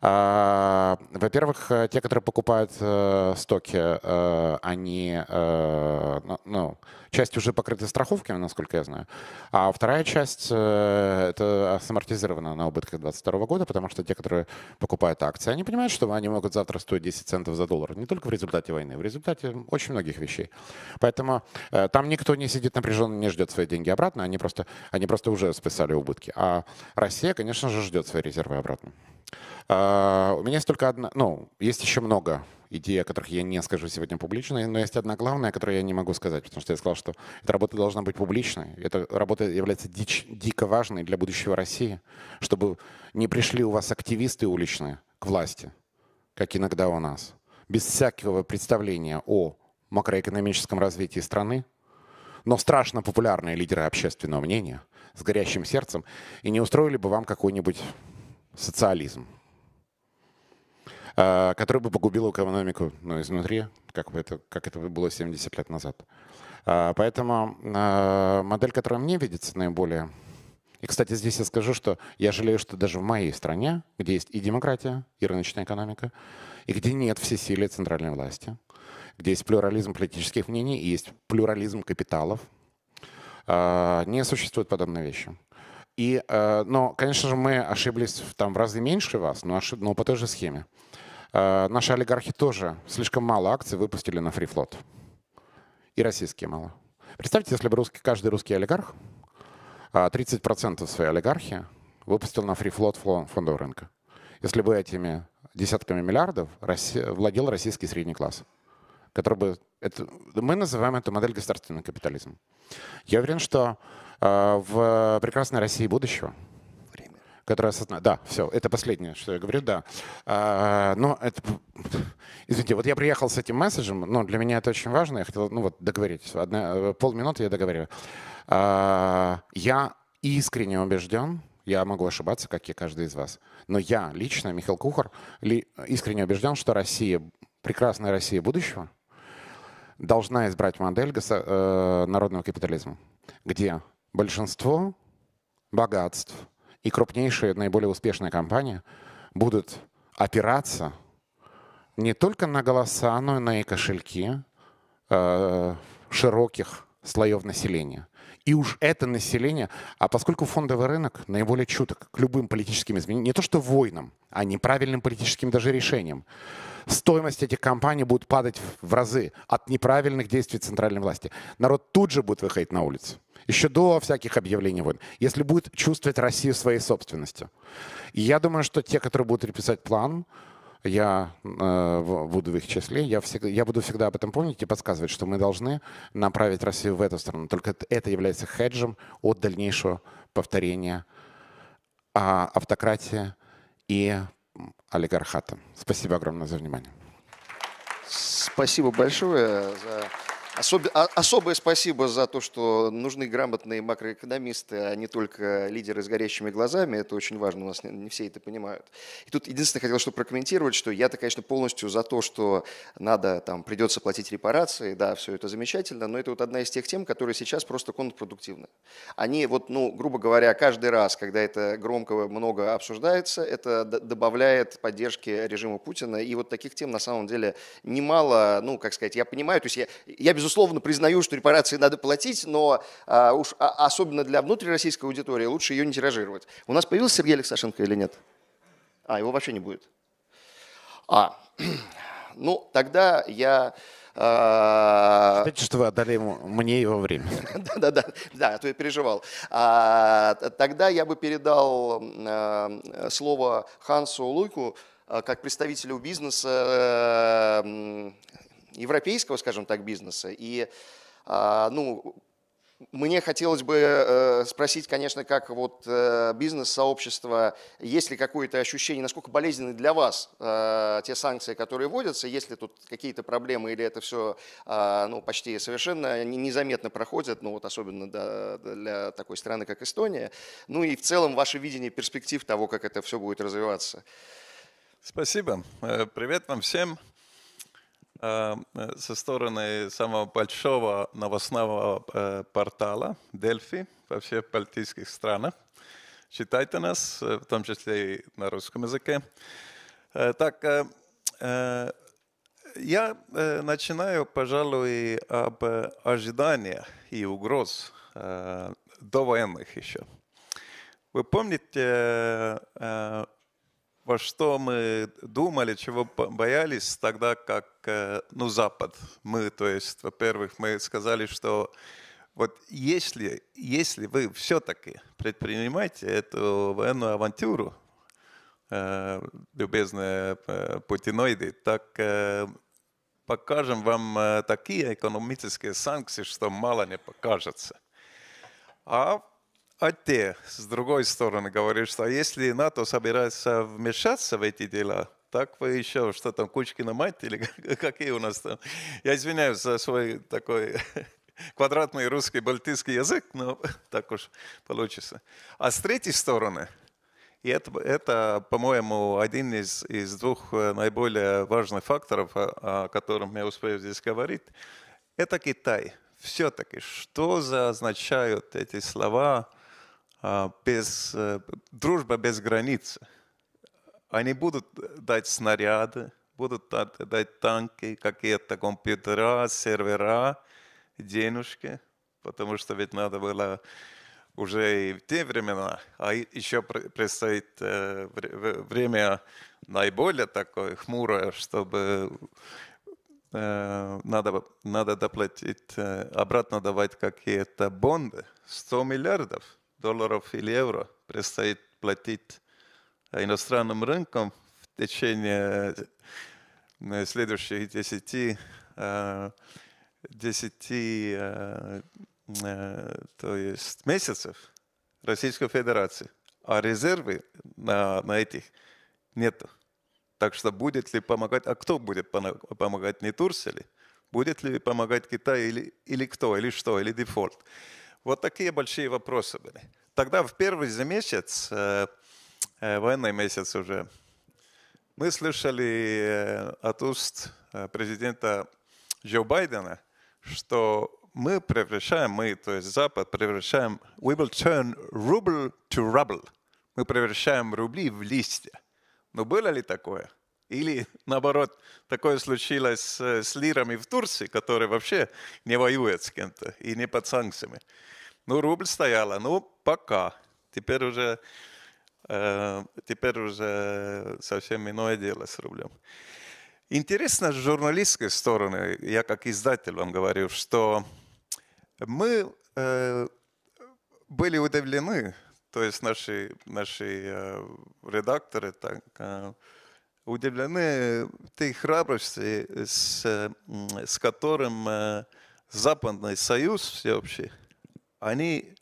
Э, во-первых, те, которые покупают э, стоки, э, они, э, ну, ну часть уже покрыта страховками, насколько я знаю. А вторая часть э, это самортизировано на убытках 2022 года, потому что те, которые покупают акции, они понимают, что они могут завтра стоить 10 центов за доллар. Не только в результате войны, в результате очень многих вещей. Поэтому э, там никто не сидит напряженно, не ждет свои деньги обратно, они просто, они просто уже списали убытки. А Россия, конечно же, ждет свои резервы обратно. А, у меня есть только одна, ну, есть еще много идей, о которых я не скажу сегодня публично, но есть одна главная, о которой я не могу сказать, потому что я сказал, что эта работа должна быть публичной. Эта работа является дич, дико важной для будущего России, чтобы не пришли у вас активисты уличные к власти, как иногда у нас. без всякого представления о макроэкономическом развитии страны, но страшно популярные лидеры общественного мнения с горящим сердцем и не устроили бы вам какой-нибудь социализм, э, который бы погубил экономику ну, изнутри, как это, как это было 70 лет назад. Э, поэтому э, модель, которая мне видится наиболее... И, кстати, здесь я скажу, что я жалею, что даже в моей стране, где есть и демократия, и рыночная экономика, и где нет всесилия центральной власти, где есть плюрализм политических мнений и есть плюрализм капиталов, не существует подобной вещи. И, э, но, конечно же, мы ошиблись там в разы меньше вас, но, ошиб... но по той же схеме. Э, наши олигархи тоже слишком мало акций выпустили на фрифлот. И российские мало. Представьте, если бы русский, каждый русский олигарх 30% э, своей олигархии выпустил на фрифлот фондового рынка. Если бы этими десятками миллиардов владел российский средний класс, который бы... Это, мы называем эту модель государственный капитализм. Я уверен, что а, в прекрасной России будущего. Время. Которая осознает. Да, все, это последнее, что я говорю, да. А, но это... Извините, вот я приехал с этим месседжем, но для меня это очень важно, я хотел, ну вот, договорить. Одна, полминуты я договорю. А, я искренне убежден, я могу ошибаться, как и каждый из вас, но я лично, Михаил Кухар, искренне убежден, что Россия, прекрасная Россия будущего, должна избрать модель э, народного капитализма, где большинство богатств и крупнейшие, наиболее успешные компании будут опираться не только на голоса, но и на кошельки э, широких слоев населения. И уж это население, а поскольку фондовый рынок наиболее чуток к любым политическим изменениям, не то что войнам, а неправильным политическим даже решениям, стоимость этих компаний будет падать в разы от неправильных действий центральной власти. Народ тут же будет выходить на улицу еще до всяких объявлений войн, если будет чувствовать Россию своей собственностью. И я думаю, что те, которые будут переписать план, я э, буду в их числе, я, всегда, я буду всегда об этом помнить и подсказывать, что мы должны направить Россию в эту сторону. Только это является хеджем от дальнейшего повторения а, автократии и олигархата. Спасибо огромное за внимание. Спасибо большое за Особ... А, особое спасибо за то, что нужны грамотные макроэкономисты, а не только лидеры с горящими глазами. Это очень важно, у нас не все это понимают. И тут единственное, хотел что прокомментировать, что я-то, конечно, полностью за то, что надо, там, придется платить репарации, да, все это замечательно, но это вот одна из тех тем, которые сейчас просто контрпродуктивны. Они вот, ну, грубо говоря, каждый раз, когда это громко много обсуждается, это добавляет поддержки режима Путина, и вот таких тем на самом деле немало, ну, как сказать, я понимаю, то есть я, я безусловно, признаю, что репарации надо платить, но а, уж а, особенно для внутрироссийской аудитории лучше ее не тиражировать. У нас появился Сергей Алексашенко или нет? А, его вообще не будет. А, ну, тогда я... А, Считайте, что вы отдали ему, мне его время. Да-да-да, да, а то я переживал. А, тогда я бы передал а, слово Хансу Луйку, а, как представителю бизнеса европейского, скажем так, бизнеса. И а, ну, мне хотелось бы э, спросить, конечно, как вот э, бизнес-сообщество, есть ли какое-то ощущение, насколько болезненны для вас э, те санкции, которые вводятся, есть ли тут какие-то проблемы или это все а, ну, почти совершенно незаметно проходит, ну вот особенно для такой страны, как Эстония. Ну и в целом ваше видение перспектив того, как это все будет развиваться. Спасибо. Привет вам всем. Э, со стороны самого большого новостного э, портала Дельфи во всех балтийских странах. Читайте нас, э, в том числе и на русском языке. Так, я начинаю, пожалуй, об ожиданиях и угроз до военных еще. Вы помните во что мы думали, чего боялись тогда, как э, ну, Запад. Мы, то есть, во-первых, мы сказали, что вот если, если вы все-таки предпринимаете эту военную авантюру, э, любезные э, путиноиды, так э, покажем вам такие экономические санкции, что мало не покажется. А а те, с другой стороны, говорят, что если НАТО собирается вмешаться в эти дела, так вы еще, что там, Кучкина мать или какие у нас там? Я извиняюсь за свой такой квадратный русский балтийский язык, но так уж получится. А с третьей стороны, и это, это по-моему, один из, из двух э, наиболее важных факторов, о, о котором я успею здесь говорить, это Китай. Все-таки, что за означают эти слова а, без, э, дружба без границ? Они будут дать снаряды, будут дать, дать танки, какие-то компьютера, сервера, денежки, потому что ведь надо было уже и в те времена, а еще предстоит э, время наиболее такое хмурое, чтобы э, надо, надо доплатить, обратно давать какие-то бонды. 100 миллиардов долларов или евро предстоит платить иностранным рынкам в течение следующих 10 10 э, э, то есть месяцев Российской Федерации, а резервы на, на этих нету. Так что будет ли помогать, а кто будет помогать, не Турция ли? Будет ли помогать Китай или, или кто, или что, или дефолт? Вот такие большие вопросы были. Тогда в первый же месяц, э, э, военный месяц уже, мы слышали э, от уст президента Джо Байдена – что мы превращаем, мы, то есть Запад, превращаем, we will turn ruble to rubble. Мы превращаем рубли в листья. Но было ли такое? Или, наоборот, такое случилось с лирами в Турции, которые вообще не воюют с кем-то и не под санкциями. Ну, рубль стояла, ну, пока. Теперь уже, э, теперь уже совсем иное дело с рублем. Интересно с журналистской стороны, я как издатель вам говорю, что мы э, были удивлены, то есть наши, наши э, редакторы так, э, удивлены той храбрости, с, с которым э, Западный Союз всеобщий, они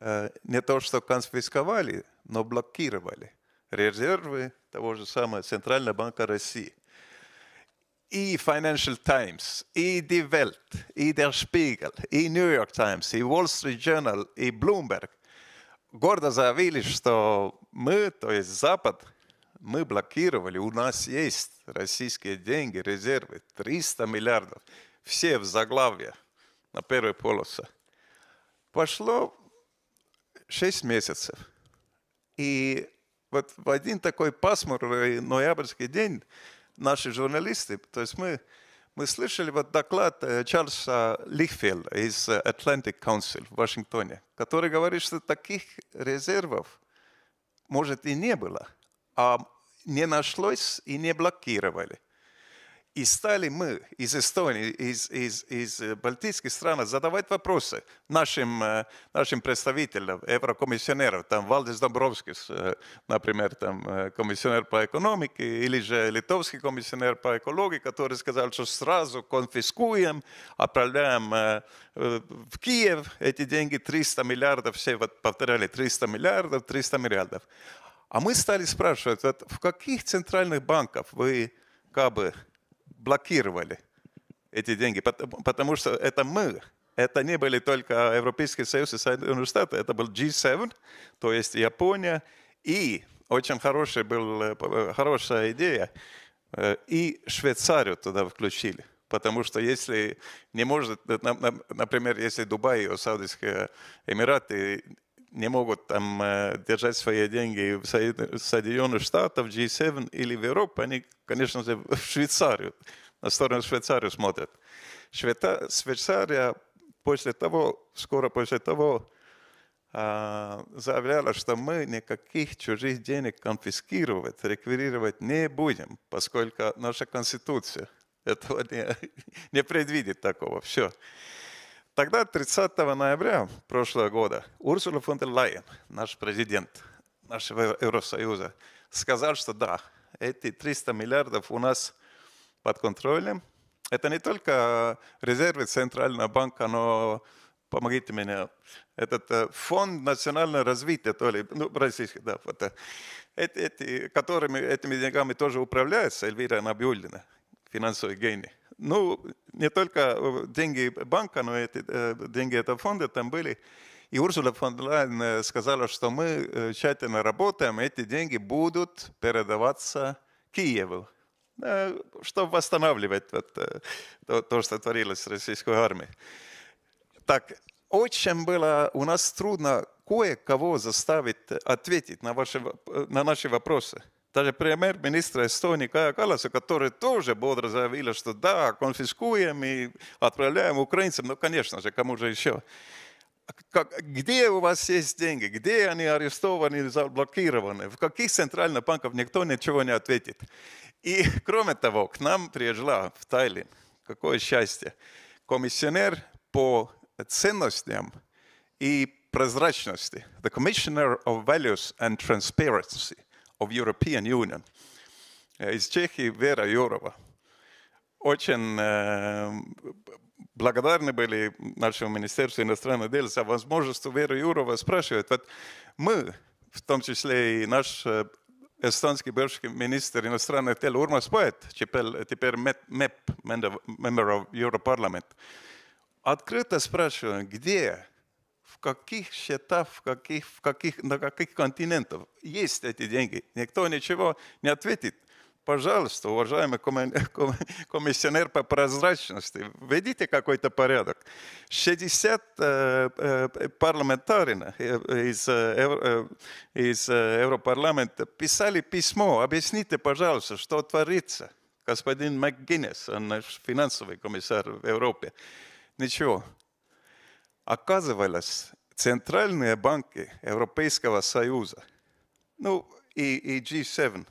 э, не то что конфисковали, но блокировали резервы того же самого Центрального банка России. I Financial Times, i Die Welt, i Der Spiegel, i New York Times, i Wall Street Journal, и Bloomberg гордо заявили, что мы, то есть Запад, мы блокировали, у нас есть российские деньги, резервы, 300 миллиардов, все в заглавье на первой полосе. Пошло 6 месяцев. И вот в один такой пасмурный ноябрьский день наши журналисты, то есть мы, мы слышали вот доклад э, Чарльза Лихфелда из э, Atlantic Council в Вашингтоне, который говорит, что таких резервов, может, и не было, а не нашлось и не блокировали. И стали мы из Эстонии, из, из, из балтийских стран задавать вопросы нашим, э, нашим представителям, еврокомиссионерам, там Валдис Домбровскис, э, например, там э, комиссионер по экономике, или же литовский комиссионер по экологии, который сказал, что сразу конфискуем, отправляем в Киев эти деньги, 300 миллиардов, все вот повторяли, 300 миллиардов, 300 миллиардов. А мы стали спрашивать, вот в каких центральных банках вы как бы блокировали эти деньги, потому что это мы, это не были только Европейский Союз и Соединенные Штаты, это был G7, то есть Япония, и очень хорошая, была, хорошая идея, э, и Швейцарию туда включили. Потому что если не может, например, если Дубай и Саудовские Эмираты не могут там э, держать свои деньги в Соединенных Штатах, в G7 или в Европу, они, конечно же, в Швейцарию, на сторону Швейцарии смотрят. Швейцария после того, скоро после того, а, заявляла, что мы никаких чужих денег конфискировать, реквирировать не будем, поскольку наша Конституция этого не, не предвидит такого. Все. Тогда, 30 ноября прошлого года, Урсула фон дер Лайен, наш президент нашего Евросоюза, сказал, что да, эти 300 миллиардов у нас под контролем. Это не только резервы Центрального банка, но помогите мне, этот э, фонд национального развития, то ли, ну, российский, да, вот, э, эти, которыми этими деньгами тоже управляется Эльвира Набиуллина, финансовый гений. Ну, не только э, деньги банка, но эти деньги этого фонда там были. И Урсула фон Лайн сказала, что мы тщательно работаем, эти деньги будут передаваться Киеву, чтобы восстанавливать вот, то, то, что творилось с российской армией. Так, очень было у нас трудно кое-кого заставить ответить на, ваши, на наши вопросы. Даже премьер-министр Эстонии Кая Каласа, который тоже бодро заявил, что да, конфискуем и отправляем украинцам, ну, конечно же, кому же еще. Как, где у вас есть деньги, где они арестованы, заблокированы, в каких центральных банках никто ничего не ответит. И кроме того, к нам приезжала в Тайлин, какое счастье, комиссионер по ценностям и прозрачности, the Commissioner of Values and Transparency of European Union из Чехии Вера Юрова. Очень э, благодарны были нашему Министерству иностранных дел за возможность Веры Юрова спрашивать. Вот мы, в том числе и наш эстонский бывший министр иностранных дел Урмас Поэт, теперь, теперь MEP, member of Europarlament, открыто спрашиваем, где, каких счетах, в каких, в каких, на каких континентах есть эти деньги. Никто ничего не ответит. Пожалуйста, уважаемый комиссионер по прозрачности, введите какой-то порядок. 60 э, э, парламентариев из, э, из Европарламента писали письмо, объясните, пожалуйста, что творится. Господин МакГиннес, наш финансовый комиссар в Европе. Ничего. Оказывалось, центральные банки Европейского Союза, ну и, и G7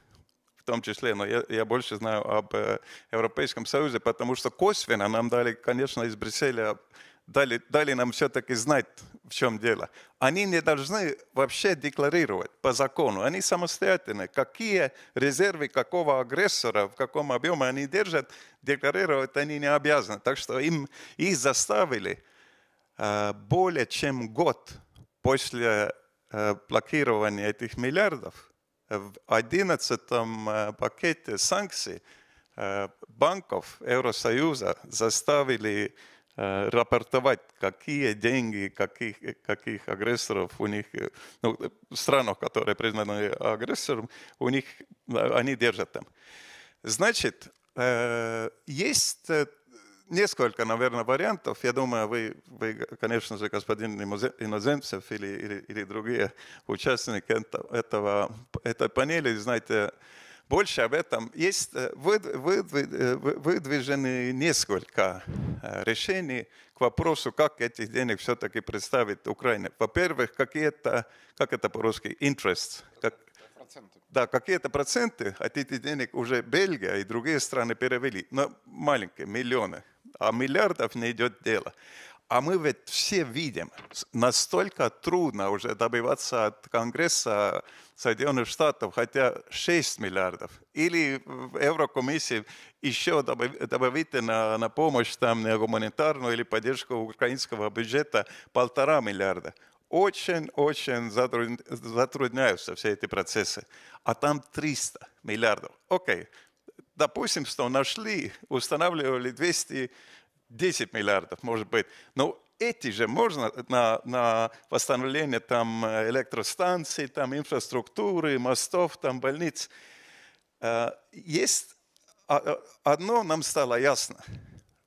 в том числе, но я, я больше знаю об э, Европейском Союзе, потому что косвенно нам дали, конечно, из Брюсселя дали, дали нам все-таки знать, в чем дело. Они не должны вообще декларировать по закону. Они самостоятельны. Какие резервы какого агрессора, в каком объеме они держат, декларировать они не обязаны. Так что им и заставили более чем год после э, блокирования этих миллиардов в 11 э, пакете санкций банков Евросоюза заставили Э, рапортовать, какие деньги, каких, каких агрессоров у них, э, ну, странах, которые признаны агрессором, у них, они держат там. Значит, э, есть несколько, наверное, вариантов. Я думаю, вы, вы конечно же, господин Иноземцев или, или, или другие участники этого, этой панели, знаете, больше об этом. Есть э, э, выдвижены несколько э, решений к вопросу, как этих денег все-таки представить Украине. Во-первых, какие-то, как это по-русски, interest, как, да, какие-то проценты от этих денег уже Бельгия и другие страны перевели, но маленькие, миллионы, а миллиардов не идет дело. А мы ведь все видим, настолько трудно уже добиваться от Конгресса Соединенных Штатов, хотя 6 миллиардов. Или в Еврокомиссии еще добавить на, на помощь там, на гуманитарную или поддержку украинского бюджета полтора миллиарда. Очень-очень затрудняются все эти процессы. А там 300 миллиардов. Окей, допустим, что нашли, устанавливали 200 10 миллиардов, может быть. Но эти же можно на, на восстановление там электростанций, там инфраструктуры, мостов, там больниц. Э, есть одно нам стало ясно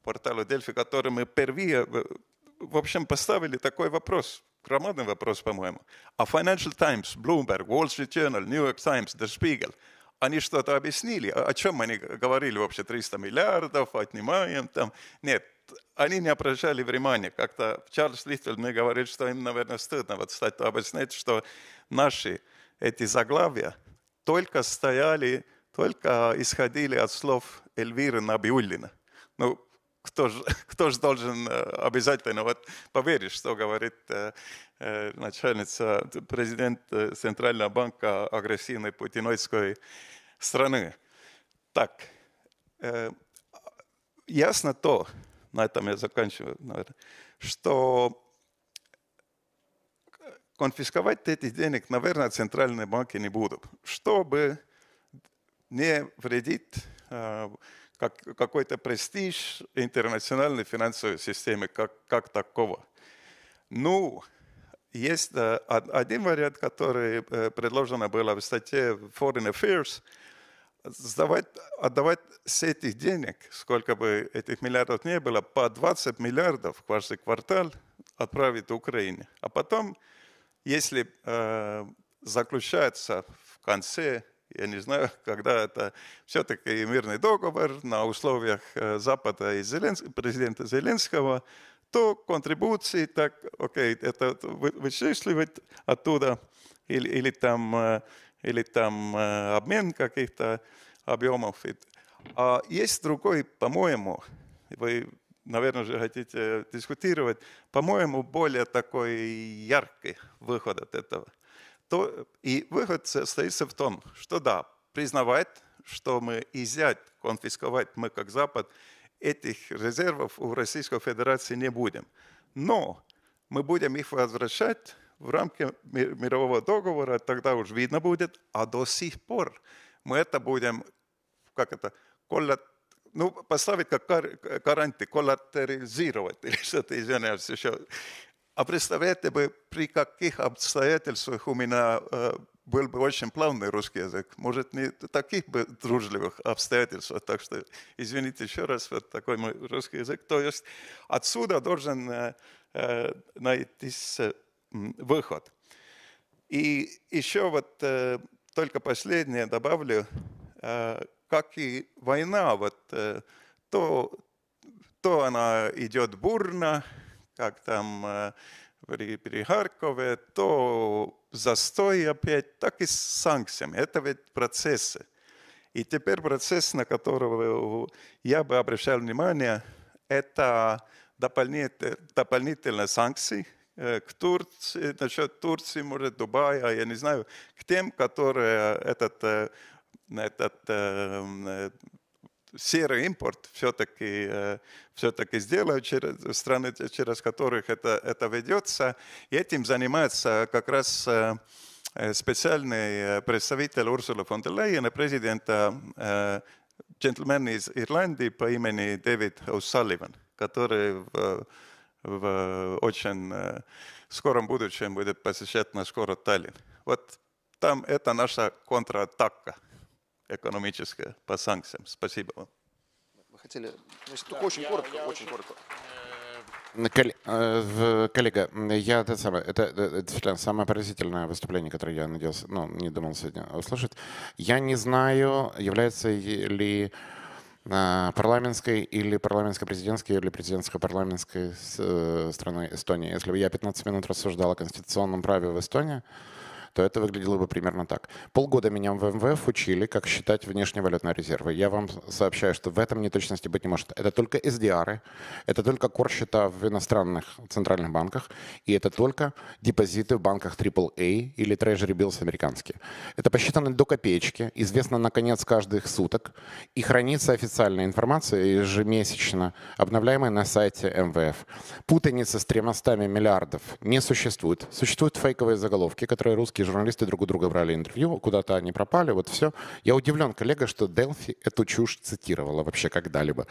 порталу Дельфи, который мы впервые, в общем, поставили такой вопрос, громадный вопрос, по-моему. А Financial Times, Bloomberg, Wall Street Journal, New York Times, The Spiegel – они что-то объяснили, о чем они говорили вообще, 300 миллиардов, отнимаем там. Нет, они не обращали внимания. Как-то Чарльз Литвелл мне говорит, что им, наверное, стыдно вот стать объяснять, что наши эти заглавия только стояли, только исходили от слов Эльвиры Набиуллина. Ну, кто же, кто же должен э, обязательно вот поверить, что говорит э, э, начальница, президент Центрального банка агрессивной путиноидской страны. Так, ясно то, на этом я заканчиваю, наверное, что конфисковать этих денег, наверное, центральные банки не будут, чтобы не вредить как, какой-то престиж интернациональной финансовой системы как, как такого. Ну, есть э, один вариант, который э, предложен был в статье Foreign Affairs, сдавать, отдавать с этих денег, сколько бы этих миллиардов не было, по 20 миллиардов каждый квартал отправить Украине. А потом, если э, заключается в конце, я не знаю, когда это все-таки мирный договор на условиях э, Запада и Зеленс... президента Зеленского, то контрибуции так, окей, это вычисливать оттуда, или, или там, э, или там э, обмен каких-то объемов. А есть другой, по-моему, вы, наверное, же хотите дискутировать, по-моему, более такой яркий выход от этого. То, и выход состоится в том, что да, признавать, что мы изъять, конфисковать мы как Запад – этих резервов у Российской Федерации не будем. Но мы будем их возвращать в рамки мирового договора, тогда уж видно будет, а до сих пор мы это будем, как это, коллат, ну, поставить как гаранты, коллатеризировать, или что-то, извиняюсь, еще. А представляете бы, при каких обстоятельствах у меня э, был бы очень плавный русский язык. Может, не таких бы дружливых обстоятельств. Так что, извините еще раз, вот такой мой русский язык. То есть отсюда должен э, э найти выход. И еще вот э, только последнее добавлю, э, как и война, вот э, то, то она идет бурно, как там э, при, при Харькове, то застой опять, так и с санкциями. Это ведь процессы. И теперь процесс, на которого я бы обращал внимание, это дополнительные, дополнительные санкции э, к Турции, насчет Турции, может, Дубая, я не знаю, к тем, которые этот, э, этот серый импорт все-таки э, все-таки сделают через страны, через которых это, это ведется. И этим занимается как раз э, специальный представитель Урсула фон дер Лейен, президента э, джентльмен из Ирландии по имени Дэвид О'Салливан, который в, в очень скором будущем будет посещать наш город Таллин. Вот там это наша контратака экономическое по санкциям. Спасибо вам. Вы хотели, значит, только очень я, коротко, я очень, очень коротко. Э, коллега, я это самое, это, это самое поразительное выступление, которое я надеялся, ну, не думал сегодня услышать. Я не знаю, является ли э, парламентской или парламентско-президентской или президентско-парламентской э, страной Эстонии. Если бы я 15 минут рассуждал о конституционном праве в Эстонии, то это выглядело бы примерно так. Полгода меня в МВФ учили, как считать внешневалютные резервы. Я вам сообщаю, что в этом неточности быть не может. Это только SDR, это только кор-счета в иностранных центральных банках, и это только депозиты в банках AAA или Treasury Bills американские. Это посчитано до копеечки, известно на конец каждых суток, и хранится официальная информация ежемесячно, обновляемая на сайте МВФ. Путаница с 300 миллиардов не существует. Существуют фейковые заголовки, которые русские российские журналисты друг у друга брали интервью, куда-то они пропали, вот все. Я удивлен, коллега, что Делфи эту чушь цитировала вообще когда-либо.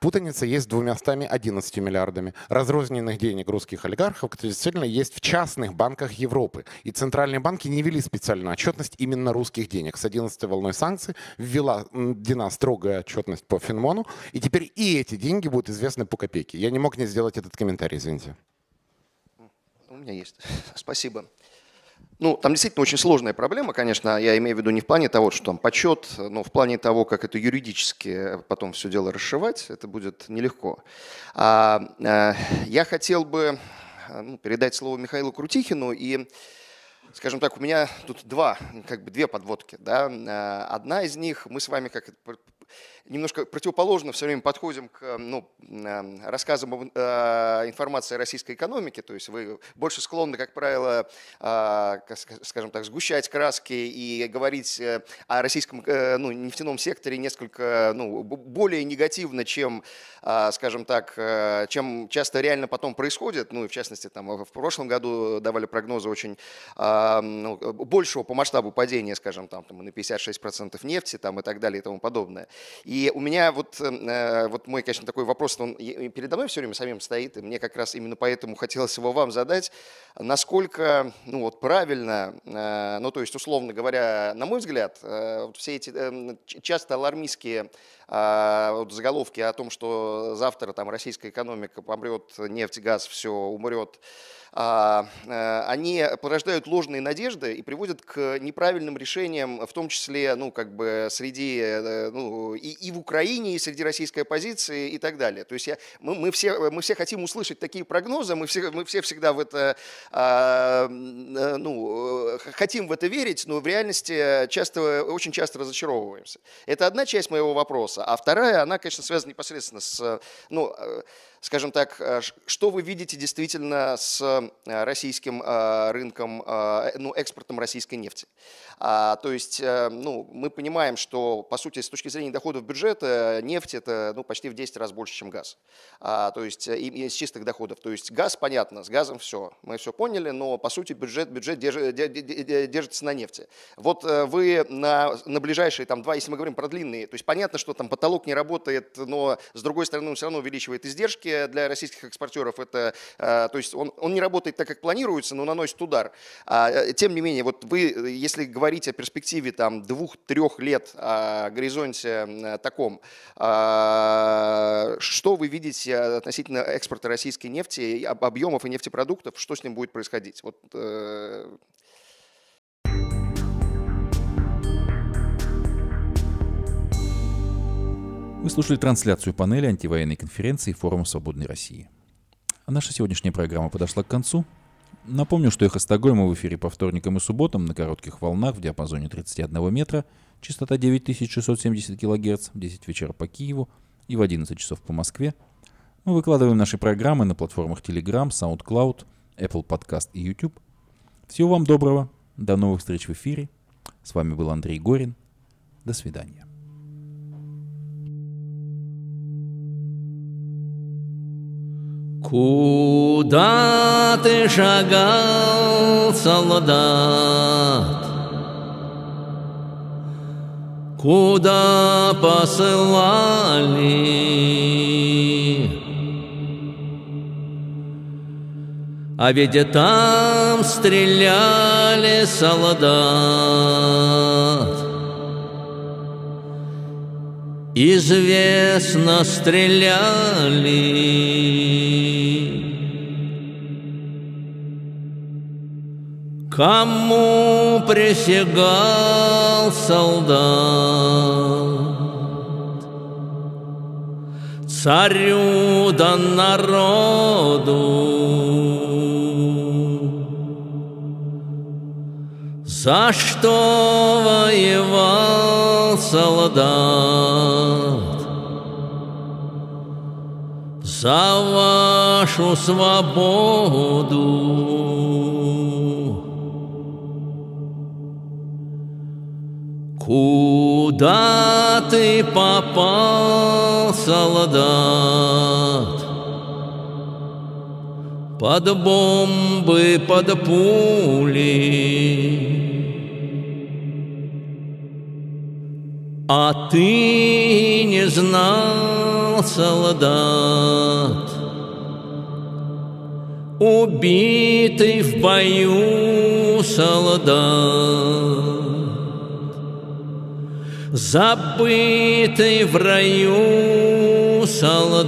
Путаница есть с 211 миллиардами разрозненных денег русских олигархов, которые действительно есть в частных банках Европы. И центральные банки не вели специальную отчетность именно русских денег. С 11 волной санкций ввела Дина строгая отчетность по Финмону, и теперь и эти деньги будут известны по копейке. Я не мог не сделать этот комментарий, извините. У меня есть. Спасибо. Ну, там действительно очень сложная проблема, конечно, я имею в виду не в плане того, что там почет, но в плане того, как это юридически потом все дело расшивать, это будет нелегко. А, а, я хотел бы ну, передать слово Михаилу Крутихину и скажем так, у меня тут два, как бы две подводки. Да? Одна из них, мы с вами, как немножко противоположно все время подходим к ну, рассказам об информации о российской экономике, то есть вы больше склонны, как правило, скажем так, сгущать краски и говорить о российском ну, нефтяном секторе несколько ну, более негативно, чем, скажем так, чем часто реально потом происходит, ну и в частности, там, в прошлом году давали прогнозы очень ну, большего по масштабу падения, скажем, там, там на 56% нефти там, и так далее и тому подобное. И у меня вот, э, вот мой, конечно, такой вопрос, он передо мной все время самим стоит, и мне как раз именно поэтому хотелось его вам задать, насколько ну, вот, правильно, э, ну то есть, условно говоря, на мой взгляд, э, все эти часто алармистские вот заголовки о том, что завтра там российская экономика помрет, нефть, газ, все умрет, а, э, они порождают ложные надежды и приводят к неправильным решениям, в том числе, ну, как бы среди, э, ну, и, и в Украине, и среди российской оппозиции и так далее. То есть я, мы, мы, все, мы все хотим услышать такие прогнозы, мы все, мы все всегда в это, а, э, ну, хотим в это верить, но в реальности часто, очень часто разочаровываемся. Это одна часть моего вопроса. А вторая, она, конечно, связана непосредственно с, ну, скажем так, э, что вы видите действительно с э, российским э, рынком, ну, экспортом российской нефти? А, то есть, ну, мы понимаем, что, по сути, с точки зрения доходов бюджета, нефть это ну, почти в 10 раз больше, чем газ. А, то есть, из чистых доходов. То есть, газ, понятно, с газом все, мы все поняли, но, по сути, бюджет, бюджет держит, держится на нефти. Вот вы на, на ближайшие, там, два, если мы говорим про длинные, то есть, понятно, что там потолок не работает, но, с другой стороны, он все равно увеличивает издержки, для российских экспортеров это, э, то есть он, он не работает так, как планируется, но наносит удар. А, э, тем не менее, вот вы, если говорить о перспективе там двух-трех лет, о горизонте э, таком, а, что вы видите относительно экспорта российской нефти, объемов и нефтепродуктов, что с ним будет происходить? Вот, Вы слушали трансляцию панели антивоенной конференции Форума Свободной России. А наша сегодняшняя программа подошла к концу. Напомню, что «Эхо Стокгольма» в эфире по вторникам и субботам на коротких волнах в диапазоне 31 метра, частота 9670 кГц, в 10 вечера по Киеву и в 11 часов по Москве. Мы выкладываем наши программы на платформах Telegram, SoundCloud, Apple Podcast и YouTube. Всего вам доброго, до новых встреч в эфире. С вами был Андрей Горин. До свидания. Куда ты шагал, солдат? Куда посылали? А ведь там стреляли солдат. Известно стреляли. Кому присягал солдат? Царю да народу. За что воевал солдат? За вашу свободу. Куда ты попал, солдат? Под бомбы, под пули. А ты не знал, солдат, Убитый в бою солдат, Забытый в раю солдат,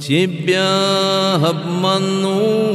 Тебя обманули.